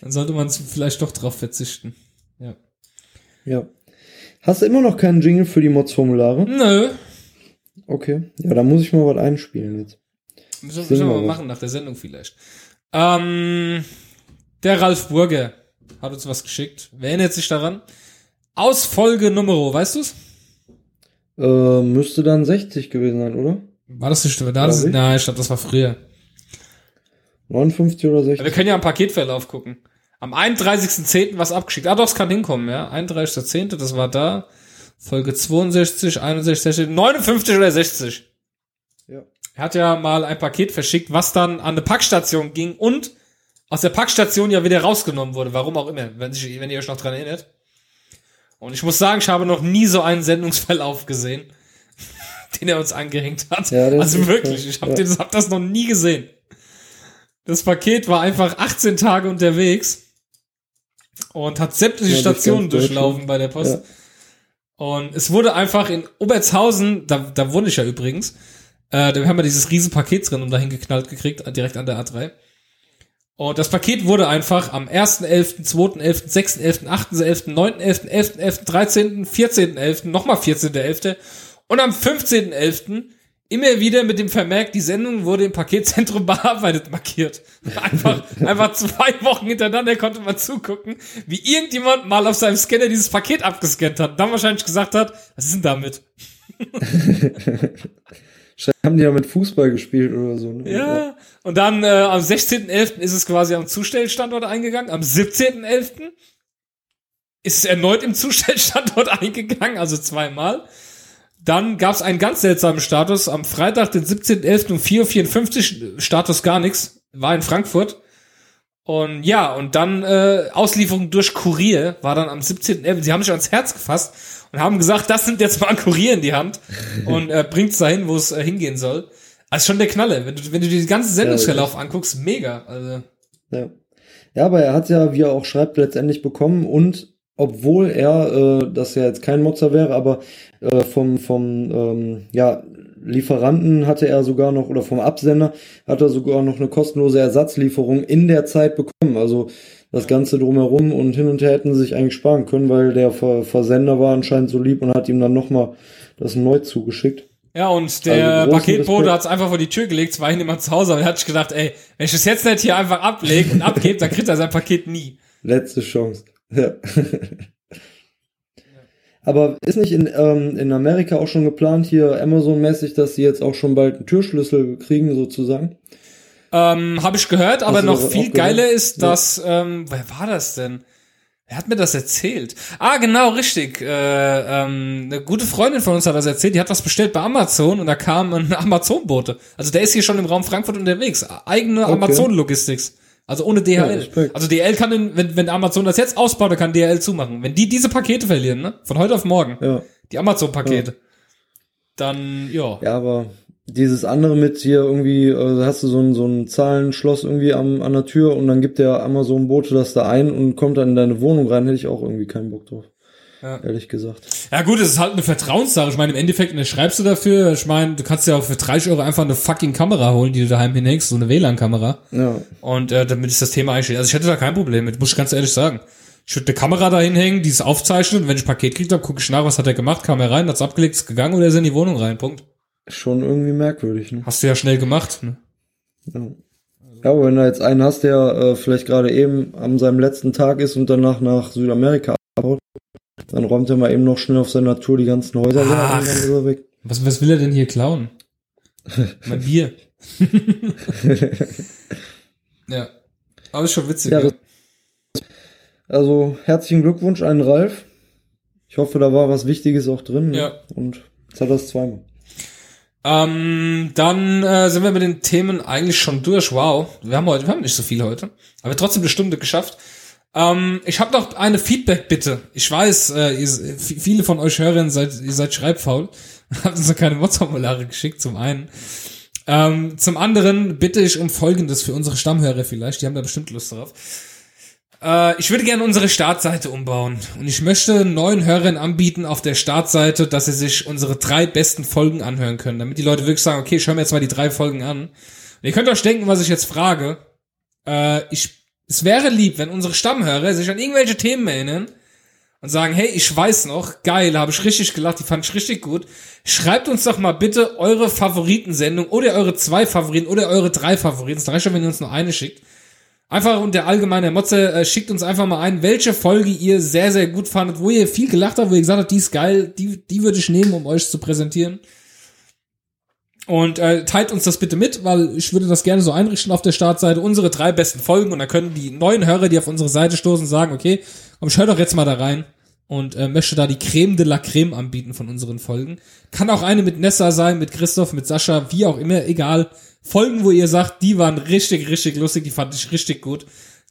Dann sollte man vielleicht doch drauf verzichten. Ja. Ja. Hast du immer noch keinen Jingle für die Mods-Formulare? Nö. Okay. Ja, dann muss ich mal was einspielen jetzt. Müssen, müssen wir wir mal was. machen nach der Sendung vielleicht. Ähm, der Ralf Burger hat uns was geschickt. Wer erinnert sich daran? Aus Folge Numero, weißt du's? Äh, müsste dann 60 gewesen sein, oder? War das nicht? Da das, ich. nein, ich glaube, das war früher. 59 oder Wir 60? können ja am Paketverlauf gucken. Am 31.10. was abgeschickt. Ah, doch, es kann hinkommen, ja. 31.10., das war da. Folge 62, 61, 60, 59 oder 60. Ja. Er hat ja mal ein Paket verschickt, was dann an eine Packstation ging und aus der Packstation ja wieder rausgenommen wurde. Warum auch immer, wenn, sich, wenn ihr euch noch dran erinnert. Und ich muss sagen, ich habe noch nie so einen Sendungsverlauf gesehen, [laughs] den er uns angehängt hat. Ja, also wirklich, krass, ich habe ja. das, hab das noch nie gesehen. Das Paket war einfach 18 Tage unterwegs und hat sämtliche Ja, Stationen durchlaufen bei der Post. Und es wurde einfach in Obertshausen, da, da wohne ich ja übrigens, äh, da haben wir dieses riesen Paket drin und dahin geknallt gekriegt, direkt an der A3. Und das Paket wurde einfach am 1.11., 2.11., 6.11., 8.11., 9.11., 11.11., 13., 14.11., nochmal 14.11. und am 15.11. immer wieder mit dem Vermerk, die Sendung wurde im Paketzentrum [laughs] bearbeitet markiert. Einfach, einfach zwei Wochen hintereinander konnte man zugucken, wie irgendjemand mal auf seinem Scanner dieses Paket abgescannt hat. Dann wahrscheinlich gesagt hat, was ist denn damit? Haben die ja mit Fußball gespielt oder so, ne? Ja. Und dann äh, am 16.11. ist es quasi am Zustellstandort eingegangen. Am 17.11. ist es erneut im Zustellstandort [laughs] eingegangen, also zweimal. Dann gab es einen ganz seltsamen Status. Am Freitag, den 17.11. um 4.54 Uhr, Status gar nichts, war in Frankfurt. Und ja, und dann äh, Auslieferung durch Kurier war dann am 17.11. Sie haben sich ans Herz gefasst und haben gesagt, das nimmt jetzt mal ein Kurier in die Hand und äh, bringt es dahin, wo es äh, hingehen soll. Also schon der Knalle. Wenn du, wenn du dir die ganze Sendungsverlauf anguckst, mega. Also, Ja. ja, aber er hat ja, wie er auch schreibt, letztendlich bekommen und obwohl er, äh, das ja jetzt kein Mozzer wäre, aber äh, vom, vom ähm, ja, Lieferanten hatte er sogar noch, oder vom Absender hat er sogar noch eine kostenlose Ersatzlieferung in der Zeit bekommen. Also das Ganze drumherum und hin und her hätten sie sich eigentlich sparen können, weil der Ver Versender war anscheinend so lieb und hat ihm dann nochmal das neu zugeschickt. ja, und der Also Paketbote Respekt. hat es einfach vor die Tür gelegt, es war jemand zu Hause, aber er hat sich gedacht, ey, wenn ich das jetzt nicht hier einfach ablege und abgebe, dann kriegt er sein Paket nie. Letzte Chance. Ja. Aber ist nicht in, ähm, in Amerika auch schon geplant, hier Amazon-mäßig, dass sie jetzt auch schon bald einen Türschlüssel kriegen, sozusagen? Ähm, Habe ich gehört, aber noch viel geiler ist, Ja. dass, ähm, wer war das denn? Wer hat mir das erzählt? Ah, genau, richtig. Äh, ähm, eine gute Freundin von uns hat das erzählt, die hat was bestellt bei Amazon und da kam ein [laughs] Amazon-Bote. Also der ist hier schon im Raum Frankfurt unterwegs. Eigene Okay. Amazon-Logistics. Also ohne Ja, DHL. Respekt. also DHL kann, den, wenn, wenn Amazon das jetzt ausbaut, dann kann DHL zumachen. Wenn die diese Pakete verlieren, ne? Von heute auf morgen. Ja. Die Amazon-Pakete. Dann, ja. Ja, aber dieses andere mit hier irgendwie, äh, hast du so ein, so ein Zahlenschloss irgendwie am, an der Tür und dann gibt der Amazon-Bote das da ein und kommt dann in deine Wohnung rein, hätte ich auch irgendwie keinen Bock drauf. Ehrlich gesagt. Ja gut, es ist halt eine Vertrauenssache. Ich meine, im Endeffekt, ne, schreibst du dafür, ich meine, du kannst ja auch für 30 Euro einfach eine fucking Kamera holen, die du daheim hinhängst, so eine WLAN-Kamera. Ja, Und äh, damit ist das Thema eigentlich. Also ich hätte da kein Problem mit, muss ich ganz ehrlich sagen. Ich würde eine Kamera da hinhängen, die es aufzeichnet und wenn ich ein Paket kriegt habe, gucke ich nach, was hat er gemacht, kam er rein, hat's abgelegt, ist gegangen oder ist er in die Wohnung rein, Punkt. schon irgendwie merkwürdig, ne? Hast du ja schnell gemacht. Ne? Ja. Ja, aber wenn du jetzt einen hast, der äh, vielleicht gerade eben an seinem letzten Tag ist und danach nach Südamerika abhaut, dann räumt er mal eben noch schnell auf seiner Tour die ganzen Häuser Ach. und dann ist er weg. Was, was will er denn hier klauen? [laughs] mein Bier. [laughs] ja. Aber ist schon witzig. Ja, Ja, Also herzlichen Glückwunsch an Ralf. Ich hoffe, da war was Wichtiges auch drin. ne? Ja. Und jetzt hat er es zweimal. Ähm, dann äh, sind wir mit den Themen eigentlich schon durch. Wow, wir haben heute, wir haben nicht so viel heute, aber trotzdem eine Stunde geschafft. Ähm, ich habe noch eine Feedback-Bitte. Ich weiß, äh, ihr, viele von euch Hörern seid, ihr seid schreibfaul. [laughs] Habt uns noch keine Mods-Formulare geschickt, zum einen. Ähm, zum anderen bitte ich um Folgendes für unsere Stammhörer vielleicht. Die haben da bestimmt Lust drauf. Äh, ich würde gerne unsere Startseite umbauen. Und ich möchte neuen Hörern anbieten auf der Startseite, dass sie sich unsere drei besten Folgen anhören können. Damit die Leute wirklich sagen, okay, ich höre mir jetzt mal die drei Folgen an. Und ihr könnt euch denken, was ich jetzt frage. Äh, ich, es wäre lieb, wenn unsere Stammhörer sich an irgendwelche Themen erinnern und sagen, hey, ich weiß noch, geil, habe ich richtig gelacht, die fand ich richtig gut. Schreibt uns doch mal bitte eure Favoritensendung oder eure zwei Favoriten oder eure drei Favoriten. Es reicht schon, wenn ihr uns nur eine schickt. Einfach und der allgemeine Motze, äh, schickt uns einfach mal ein, welche Folge ihr sehr, sehr gut fandet, wo ihr viel gelacht habt, wo ihr gesagt habt, die ist geil, die, die würde ich nehmen, um euch zu präsentieren. Und äh, teilt uns das bitte mit, weil ich würde das gerne so einrichten auf der Startseite, unsere drei besten Folgen und dann können die neuen Hörer, die auf unsere Seite stoßen, sagen, okay, komm, ich hör doch jetzt mal da rein und äh, möchte da die Creme de la Creme anbieten von unseren Folgen. Kann auch eine mit Nessa sein, mit Christoph, mit Sascha, wie auch immer, egal. Folgen, wo ihr sagt, die waren richtig, richtig lustig, die fand ich richtig gut.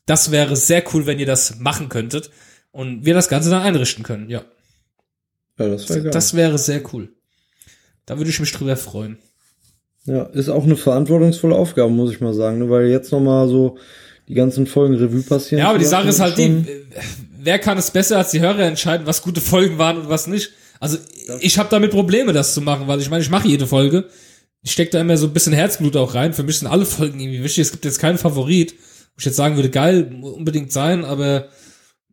Das wäre sehr cool, wenn ihr das machen könntet und wir das Ganze dann einrichten können, ja. Ja, das wäre geil. Das wäre sehr cool. Da würde ich mich drüber freuen. Ja, ist auch eine verantwortungsvolle Aufgabe, muss ich mal sagen, ne? weil jetzt nochmal so die ganzen Folgen Revue passieren. Ja, aber die Sache ist halt die, wer kann es besser als die Hörer entscheiden, was gute Folgen waren und was nicht. Also ich habe damit Probleme, das zu machen, weil ich meine, ich mache jede Folge. Ich stecke da immer so ein bisschen Herzblut auch rein. Für mich sind alle Folgen irgendwie wichtig. Es gibt jetzt keinen Favorit, wo ich jetzt sagen würde, geil, unbedingt sein, aber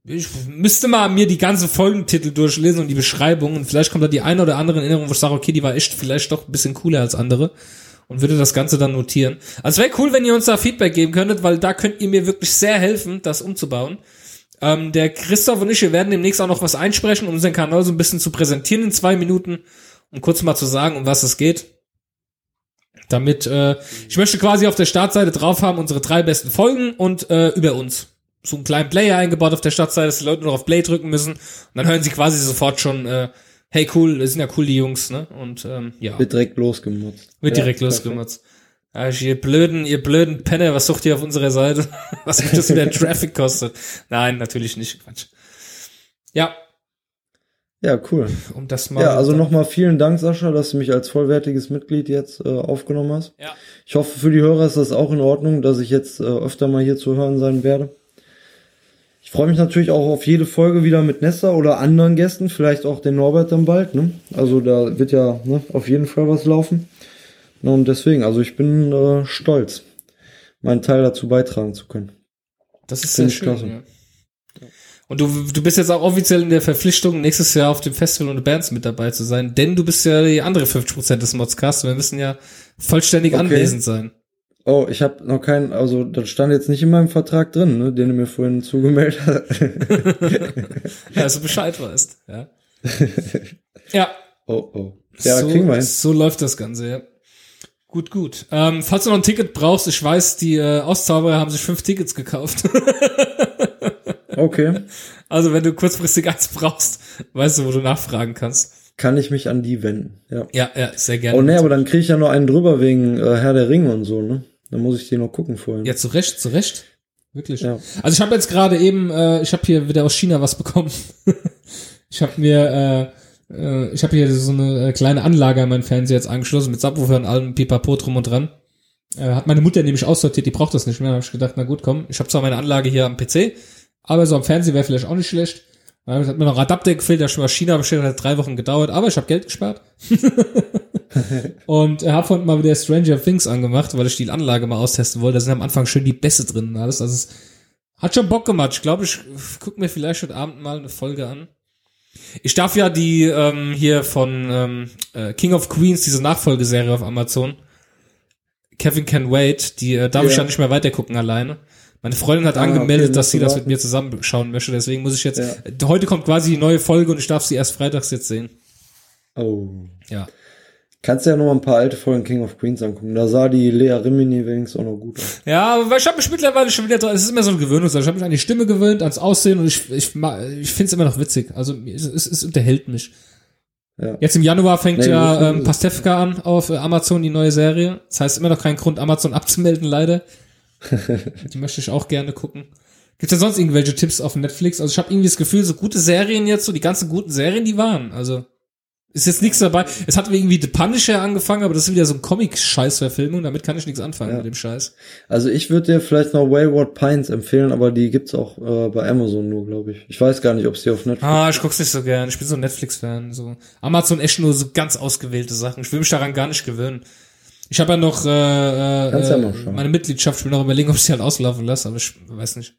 ich müsste mal mir die ganzen Folgentitel durchlesen und die Beschreibungen. Und vielleicht kommt da die eine oder andere Erinnerung, wo ich sage, okay, die war echt vielleicht doch ein bisschen cooler als andere. Und würde das Ganze dann notieren. Also wäre cool, wenn ihr uns da Feedback geben könntet, weil da könnt ihr mir wirklich sehr helfen, das umzubauen. Ähm, der Christoph und ich, wir werden demnächst auch noch was einsprechen, um unseren Kanal so ein bisschen zu präsentieren in zwei Minuten, um kurz mal zu sagen, um was es geht. Damit, äh, ich möchte quasi auf der Startseite drauf haben, unsere drei besten Folgen und äh, über uns. So einen kleinen Player eingebaut auf der Startseite, dass die Leute nur auf Play drücken müssen. Und dann hören sie quasi sofort schon, äh, hey cool, das sind ja cool die Jungs, ne? Und ähm, ja. Wird direkt losgemutzt. Wird Ja, direkt perfekt. losgemutzt. Ja, ihr blöden, ihr blöden Penner, was sucht ihr auf unserer Seite? [laughs] was mich das wieder [laughs] Traffic kostet? Nein, natürlich nicht, Quatsch. Ja, Ja, cool. um das mal. Ja, also nochmal vielen Dank, Sascha, dass du mich als vollwertiges Mitglied jetzt äh, aufgenommen hast. Ja. Ich hoffe, für die Hörer ist das auch in Ordnung, dass ich jetzt äh, öfter mal hier zu hören sein werde. Ich freue mich natürlich auch auf jede Folge wieder mit Nessa oder anderen Gästen, vielleicht auch den Norbert dann bald. Ne? Also da wird ja ne, auf jeden Fall was laufen. Und deswegen, also ich bin äh, stolz, meinen Teil dazu beitragen zu können. Das ist sehr Finde ich schön. klasse. Ja. Und du, du bist jetzt auch offiziell in der Verpflichtung, nächstes Jahr auf dem Festival und Bands mit dabei zu sein, denn du bist ja die andere 50% des Modscasts. Wir müssen ja vollständig Okay. anwesend sein. Oh, ich habe noch keinen, also das stand jetzt nicht in meinem Vertrag drin, ne, den du mir vorhin zugemeldet hast. [laughs] Ja, dass du Bescheid weißt. Ja. [laughs] ja, oh, oh. Ja, so, kriegen wir hin. so läuft das Ganze, ja. Gut, gut. Ähm, falls du noch ein Ticket brauchst, ich weiß, die äh, Auszauberer haben sich fünf Tickets gekauft. [laughs] Okay. also wenn du kurzfristig eins brauchst, weißt du, wo du nachfragen kannst. Kann ich mich an die wenden, ja. Ja, ja, sehr gerne. Oh ne, aber dann kriege ich ja noch einen drüber wegen äh, Herr der Ringe und so, ne? Dann muss ich die noch gucken vorhin. Ja, zu Recht, zu Recht. Wirklich. Ja. Also ich habe jetzt gerade eben, äh, ich habe hier wieder aus China was bekommen. [laughs] ich habe mir, äh, äh, ich habe hier so eine äh, kleine Anlage an meinen Fernseher jetzt angeschlossen mit Subwoofer und allem Pipapo drum und dran. Äh, hat meine Mutter nämlich aussortiert, die braucht das nicht mehr. Da habe ich gedacht, na gut, komm, ich habe zwar meine Anlage hier am PC, aber so am Fernseher wäre vielleicht auch nicht schlecht. Es hat mir noch Adapter gefehlt, der schon aus China bestellt, hat drei Wochen gedauert, aber ich habe Geld gespart. [laughs] und er hat vorhin mal wieder Stranger Things angemacht, weil ich die Anlage mal austesten wollte. Da sind am Anfang schön die Bässe drin und alles. Also es hat schon Bock gemacht. Ich glaube, ich guck mir vielleicht heute Abend mal eine Folge an. Ich darf ja die ähm, hier von ähm, äh, King of Queens, diese Nachfolgeserie auf Amazon. Kevin Can Wait, die äh, darf ich Ja. nicht mehr weitergucken alleine. Meine Freundin hat Ah, angemeldet, okay, dass sie das mit mir zusammen schauen möchte. Deswegen muss ich jetzt. Ja. Äh, Heute kommt quasi die neue Folge und ich darf sie erst freitags jetzt sehen. Oh. Ja. Kannst du ja noch mal ein paar alte Folgen King of Queens angucken. Da sah die Lea Rimini wenigstens auch noch gut aus. Ja, aber ich habe mich mittlerweile schon wieder dran. Es ist immer so eine Gewöhnungssache. Ich habe mich an die Stimme gewöhnt, ans Aussehen und ich ich ich finde es immer noch witzig. Also es, es, es unterhält mich. Ja. Jetzt im Januar fängt Nee, ja ähm, Pastewka an auf äh, Amazon die neue Serie. Das heißt immer noch kein Grund Amazon [laughs] abzumelden leider. die möchte ich auch gerne gucken. Gibt's ja sonst irgendwelche Tipps auf Netflix? Also ich habe irgendwie das Gefühl, so gute Serien jetzt, so die ganzen guten Serien, die waren. Also ist jetzt nichts dabei. Es hat irgendwie The Punisher angefangen, aber das ist wieder so ein Comic-Scheiß-Verfilmung. Damit kann ich nichts anfangen Ja. mit dem Scheiß. Also ich würde dir vielleicht noch Wayward Pines empfehlen, aber die gibt's auch äh, bei Amazon nur, glaube ich. Ich weiß gar nicht, ob es die auf Netflix Ah, ich guck's nicht so gern. Ich bin so ein Netflix-Fan. So Amazon echt nur so ganz ausgewählte Sachen. Ich will mich daran gar nicht gewöhnen. Ich habe ja noch äh, Kannst ja äh, meine Mitgliedschaft. Ich will noch überlegen, [laughs] ob ich sie halt auslaufen lasse, aber ich weiß nicht.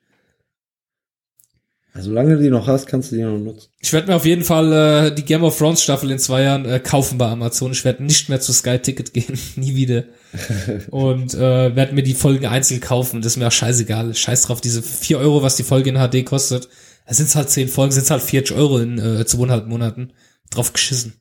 Also solange du die noch hast, kannst du die noch nutzen. Ich werde mir auf jeden Fall äh, die Game of Thrones Staffel in zwei Jahren äh, kaufen bei Amazon. Ich werde nicht mehr zu Sky Ticket gehen, [laughs] nie wieder. [laughs] Und äh, werde mir die Folgen einzeln kaufen. Das ist mir auch scheißegal. Scheiß drauf, diese vier Euro, was die Folge in HD kostet. Da sind's halt zehn Folgen, sind's halt 40 Euro in äh, zweieinhalb Monaten. Drauf geschissen.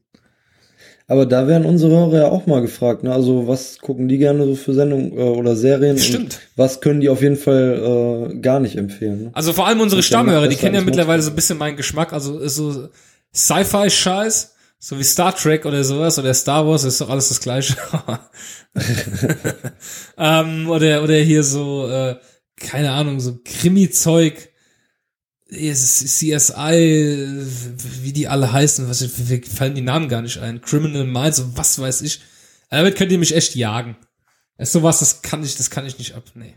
Aber da werden unsere Hörer ja auch mal gefragt, ne? Also was gucken die gerne so für Sendungen äh, oder Serien? Stimmt. Was können die auf jeden Fall äh, gar nicht empfehlen? Ne? Also vor allem unsere Stammhörer, die kennen ja mittlerweile so ein bisschen meinen Geschmack. Also ist so Sci-Fi-Scheiß, so wie Star Trek oder sowas oder Star Wars, ist doch alles das Gleiche. [laughs] ähm, oder oder hier so äh, keine Ahnung, so Krimi-Zeug. CSI, wie die alle heißen, was mir fallen die Namen gar nicht ein. Criminal Minds, und was weiß ich. Damit könnt ihr mich echt jagen. Ist sowas, das kann ich, das kann ich nicht ab. Nee.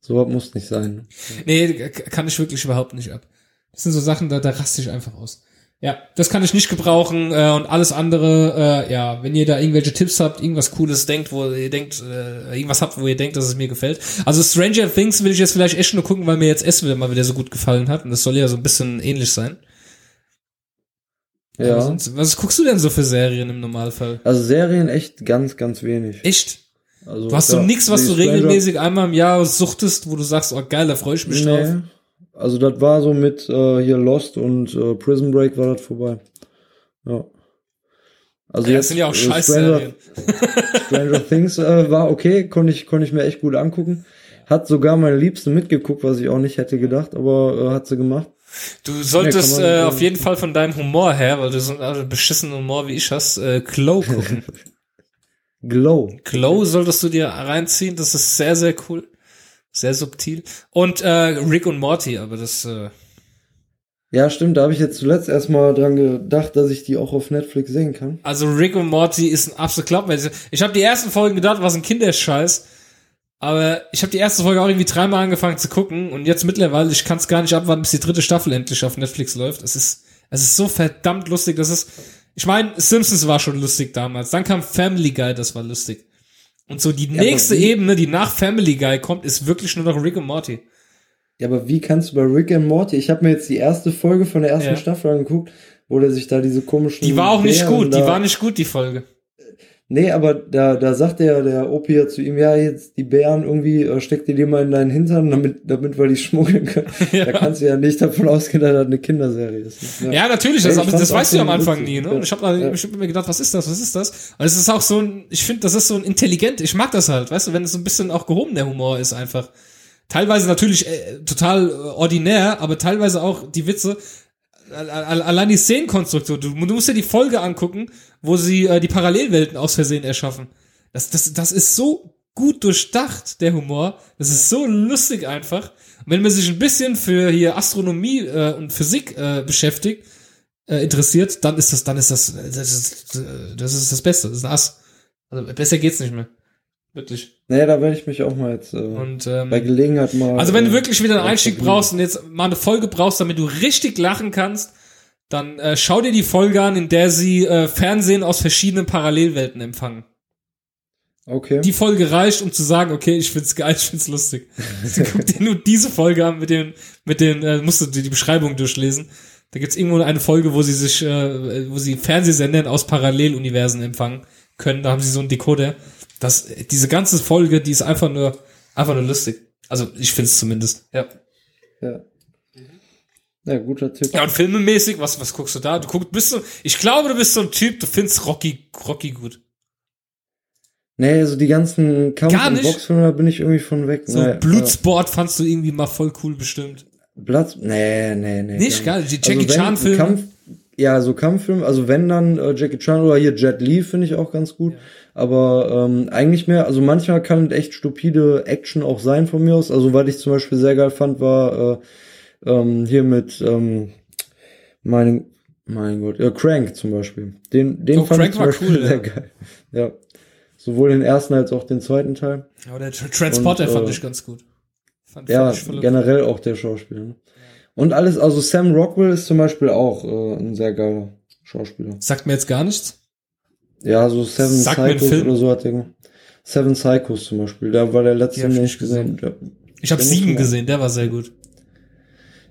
So was muss nicht sein. Ne? Nee, kann ich wirklich überhaupt nicht ab. Das sind so Sachen, da, da raste ich einfach aus. Ja, das kann ich nicht gebrauchen äh, und alles andere, äh, ja, wenn ihr da irgendwelche Tipps habt, irgendwas Cooles denkt, wo ihr denkt, äh, irgendwas habt, wo ihr denkt, dass es mir gefällt. Also Stranger Things will ich jetzt vielleicht echt nur gucken, weil mir jetzt S wieder mal wieder so gut gefallen hat und das soll ja so ein bisschen ähnlich sein. Ja. sonst, was guckst du denn so für Serien im Normalfall? Also Serien echt ganz, ganz wenig. Echt? Also, Du hast so ja, nix, was die du Stranger- regelmäßig einmal im Jahr suchtest, wo du sagst, oh geil, da freue ich mich drauf. Also das war so mit äh, hier Lost und äh, Prison Break war das vorbei. Ja. Also Ja, das sind ja auch äh, Scheißserien. Stranger, [laughs] Stranger Things äh, war okay, konnte ich, konnte ich mir echt gut angucken. Hat sogar meine Liebste mitgeguckt, was ich auch nicht hätte gedacht, aber äh, hat sie gemacht. Du solltest Ja, man- äh, auf jeden Fall von deinem Humor her, weil du so einen beschissenen Humor wie ich hast, äh, Glow gucken. [laughs] Glow. Glow solltest du dir reinziehen, das ist sehr, sehr cool. Sehr subtil. Und äh, Rick und Morty, aber das, äh, Ja, stimmt, da habe ich jetzt zuletzt erstmal dran gedacht, dass ich die auch auf Netflix sehen kann. also Rick und Morty ist ein absolut Klappmesser. Ich habe die ersten Folgen gedacht, was ein Kinderscheiß. Aber ich habe die erste Folge auch irgendwie dreimal angefangen zu gucken und jetzt mittlerweile, ich kann es gar nicht abwarten, bis die dritte Staffel endlich auf Netflix läuft. Es ist, es ist so verdammt lustig. Das ist, ich meine, Simpsons war schon lustig damals. Dann kam Family Guy, das war lustig. Und so die nächste aber wie- Ebene, die nach Family Guy kommt, ist wirklich nur noch Rick und Morty. Ja, aber wie kannst du bei Rick and Morty, ich habe mir jetzt die erste Folge von der ersten Ja. Staffel angeguckt, wo der sich da diese komischen Die war auch nicht gut, die war nicht gut, die Folge. Nee, aber da, da sagt der, der Opi ja zu ihm, ja, jetzt die Bären irgendwie, äh, steck die dir mal in deinen Hintern, damit, damit wir die schmuggeln können. [laughs] Ja. Da kannst du ja nicht davon ausgehen, dass das eine Kinderserie ist. Ja, natürlich, das, Ja, ich aber fand's das auch weißt du ja am Anfang nie, ne? ich habe Ja. hab mir gedacht, was ist das, was ist das? Und es ist auch so ein, ich finde, das ist so ein intelligent, ich mag das halt, weißt du, wenn es so ein bisschen auch gehoben der Humor ist einfach. Teilweise natürlich äh, total äh, ordinär, aber teilweise auch die Witze, allein die Szenenkonstruktion, du, du musst dir die Folge angucken, wo sie äh, die Parallelwelten aus Versehen erschaffen. Das, das, das ist so gut durchdacht, der Humor. Das ist so lustig einfach. Und wenn man sich ein bisschen für hier Astronomie äh, und Physik äh, beschäftigt, äh, interessiert, dann ist das, dann ist das, das ist, äh, das ist das Beste. Das ist ein Ass. Also besser geht's nicht mehr. Wirklich. Nee, da werde ich mich auch mal jetzt äh, Und ähm, bei Gelegenheit mal. also wenn du äh, wirklich wieder einen ja, Einstieg brauchst und jetzt mal eine Folge brauchst, damit du richtig lachen kannst dann äh, schau dir die Folge an, in der sie äh, Fernsehen aus verschiedenen Parallelwelten empfangen. Okay. Die Folge reicht, um zu sagen, okay, ich find's geil, [laughs] ich find's lustig. Also, guck dir nur diese Folge an mit den, mit den, äh, musst du dir die Beschreibung durchlesen. Da gibt's irgendwo eine Folge, wo sie sich, äh, wo sie Fernsehsendern aus Paralleluniversen empfangen können. Da haben sie so einen Decoder. Das, diese ganze Folge, die ist einfach nur, einfach nur lustig. Also ich find's zumindest. Ja. ja. Ja, guter Tipp. Ja, und filmemäßig, was, was guckst du da? Du guckst, bist du, ich glaube, du bist so ein Typ, du findest Rocky, Rocky gut. Nee, also die ganzen Kampf- Gar und nicht? Boxfilme, da bin ich irgendwie von weg. So nee, Blutsport fandst du irgendwie mal voll cool bestimmt. Platz, nee, nee, nee. Nicht, gar geil. Die Jackie wenn, Chan Filme. Kampf, ja, so Kampffilm, also wenn dann äh, Jackie Chan oder hier Jet Li finde ich auch ganz gut. Aber ähm, eigentlich mehr, also manchmal kann echt stupide Action auch sein von mir aus. Also was ich zum Beispiel sehr geil fand, war äh, ähm, hier mit ähm, mein, mein Gott, äh, Crank zum Beispiel. Den, den Oh, fand Crank ich zum war Beispiel cool, [laughs] sehr ja. geil. Ja. Sowohl den ersten als auch den zweiten Teil. Ja, der Tr- Transporter Und, fand äh, ich ganz gut. Fand, Ja, fand generell auch der Schauspieler. Ne? Und alles, also Sam Rockwell ist zum Beispiel auch äh, ein sehr geiler Schauspieler. Sagt mir jetzt gar nichts. Ja, so Seven Sag Psychos oder so hat er. Seven Psychos zum Beispiel, da war der letzte, den nicht ich gesehen. Ja. Ich habe sieben gesehen, der war sehr gut.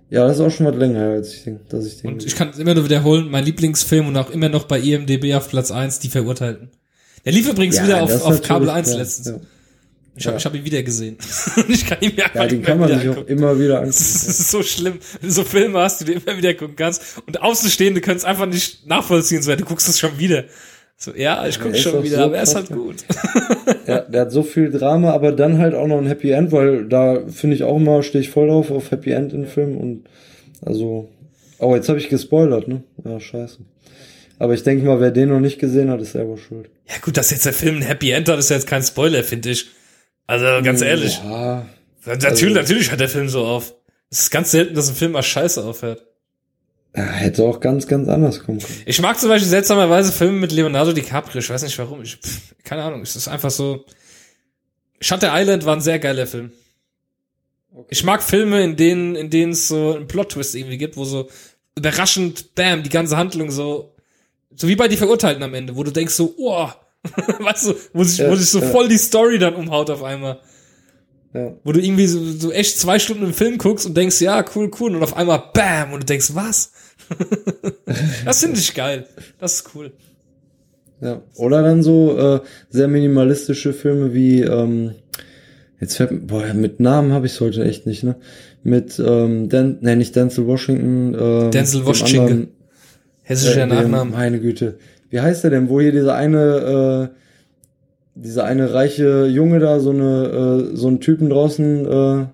ja, das ist auch schon was länger als ich den, dass ich den. Und ich kann es immer nur wiederholen, mein Lieblingsfilm und auch immer noch bei IMDB auf Platz 1, die Verurteilten. Der lief übrigens Ja, wieder das auf, auf Kabel 1 ja, letztens. Ja, Ich habe Ja. ich hab ihn wieder gesehen. [laughs] ich kann ihn mir einfach ja den kann man sich auch angucken. immer wieder [laughs] Das angucken. ist so schlimm, wenn du so Filme hast, die du immer wieder gucken kannst und Außenstehende können es einfach nicht nachvollziehen, so, du guckst es schon wieder. So, ja, ich gucke schon wieder, so aber er ist halt gut. [laughs] Ja, der hat so viel Drama, aber dann halt auch noch ein Happy End, weil da finde ich auch immer, stehe ich voll drauf auf Happy End in Filmen und also. Oh, jetzt habe ich gespoilert, ne? Ja, scheiße. Aber ich denke mal, wer den noch nicht gesehen hat, ist selber schuld. Ja gut, dass jetzt der Film ein Happy End hat, ist ja jetzt kein Spoiler, finde ich. Also ganz ehrlich. Ja, Natürlich, also- natürlich hört der Film so auf. Es ist ganz selten, dass ein Film mal scheiße aufhört. Ja, hätte auch ganz, ganz anders kommen können. Ich mag zum Beispiel seltsamerweise Filme mit Leonardo DiCaprio. Ich weiß nicht warum. Ich, pff, keine Ahnung. Es ist einfach so. Shutter Island war ein sehr geiler Film. Ich mag Filme, in denen, in denen es so einen Plot-Twist irgendwie gibt, wo so überraschend, bam, die ganze Handlung so, so wie bei die Verurteilten am Ende, wo du denkst so, oh, [laughs] weißt du, wo sich, wo Ja, sich so ja. voll die Story dann umhaut auf einmal. Ja. Wo du irgendwie so, so echt zwei Stunden im Film guckst und denkst, ja, cool, cool, und auf einmal bam, und du denkst, was? [laughs] das finde ich geil. Das ist cool. Ja. Oder dann so äh, sehr minimalistische Filme wie, ähm, jetzt fällt boah, mit Namen habe ich es heute echt nicht, ne? Mit, ähm, Dan, nee, nicht Denzel Washington, äh, Denzel Washington. Hessischer äh, Nachname. Meine Güte. Wie heißt der denn? Wo hier dieser eine, äh, dieser eine reiche Junge da so eine, äh, so einen Typen draußen äh,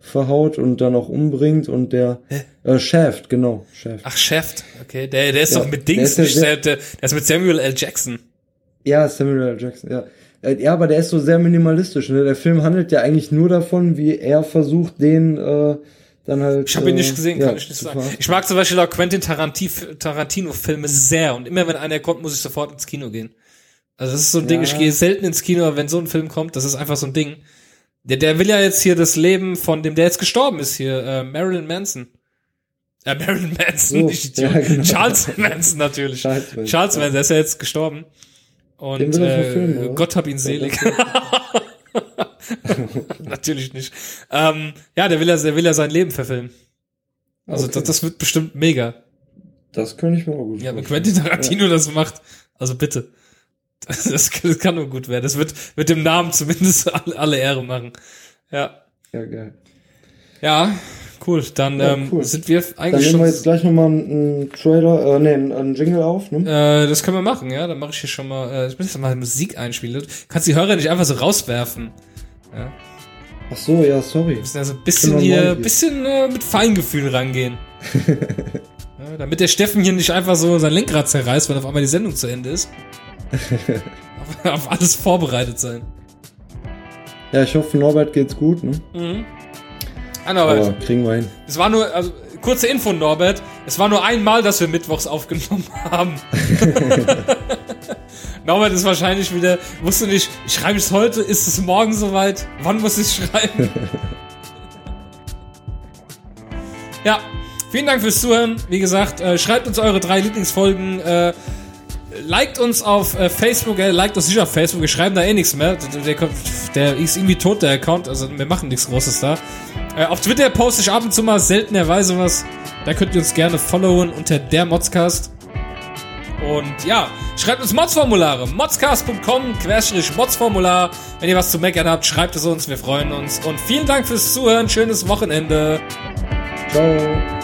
verhaut und dann auch umbringt und der äh, Shaft, genau, Shaft. Ach, Chef. Okay, der, der ist Ja, doch mit der Dings, ist ja nicht, sehr- der, der, der ist mit Samuel L. Jackson. Ja, Samuel L. Jackson, ja. Äh, Ja, aber der ist so sehr minimalistisch. Ne? Der Film handelt ja eigentlich nur davon, wie er versucht, den äh, dann halt. Ich habe ihn äh, nicht gesehen, ja, kann ich nicht zu sagen. Ich mag zum Beispiel auch Quentin Taranti- Tarantino-Filme sehr und immer wenn einer kommt, muss ich sofort ins Kino gehen. Also das ist so ein Ding, Ja. ich gehe selten ins Kino, aber wenn so ein Film kommt, das ist einfach so ein Ding. Der, der will ja jetzt hier das Leben von dem, der jetzt gestorben ist hier, äh, Marilyn Manson. Äh, [laughs] Marilyn Manson, So, nicht ja, genau. Charles Manson natürlich. Charles Manson, Charles ja. Manson, der ist ja jetzt gestorben. Und äh, oder? Gott hab ihn selig. [laughs] Natürlich nicht. Ähm, ja, der will ja, der will ja sein Leben verfilmen. Also Okay. das, das wird bestimmt mega. Das könnte ich mir auch gut Ja, wenn. Quentin Tarantino das macht, also bitte. Das, kann nur gut werden. Das wird, wird dem Namen zumindest alle, alle Ehre machen. Ja. Ja, geil. Ja, cool. Dann Ja, ähm, cool. sind wir Dann eigentlich nehmen schon. wir jetzt gleich nochmal einen, Trailer, äh, nee, einen, Jingle auf, ne? Äh, das können wir machen, ja. Dann mache ich hier schon mal. Äh, ich muss jetzt mal Musik einspielen. Du kannst die Hörer nicht einfach so rauswerfen. Ja. Ach so, ja, sorry. Wir müssen also ein bisschen hier, neugierig. bisschen äh, mit Feingefühl rangehen. [laughs] ja, damit der Steffen hier nicht einfach so sein Lenkrad zerreißt, wenn auf einmal die Sendung zu Ende ist. Auf, [laughs] auf alles vorbereitet sein. Ja, ich hoffe, Norbert geht's gut, ne? Ah, Norbert, Aber kriegen wir hin. es war nur, also, kurze Info, Norbert. Es war nur einmal, dass wir mittwochs aufgenommen [laughs] haben. [laughs] Norbert ist wahrscheinlich wieder, wusste nicht, schreibe ich es heute, ist es morgen soweit? Wann muss ich schreiben? ja, Vielen Dank fürs Zuhören. Wie gesagt, äh, schreibt uns eure drei Lieblingsfolgen. Äh, liked uns auf äh, Facebook, äh, liked uns nicht auf Facebook, wir schreiben da eh nichts mehr. Der, der, der ist irgendwie tot, der Account, also wir machen nichts Großes da. Äh, auf Twitter poste ich ab und zu mal seltenerweise was. Da könnt ihr uns gerne followen unter der Modscast. Und ja, schreibt uns Modsformulare. Modscast.com, Querstrich Modsformular. Wenn ihr was zu meckern habt, schreibt es uns, wir freuen uns. Und vielen Dank fürs Zuhören, schönes Wochenende. Ciao.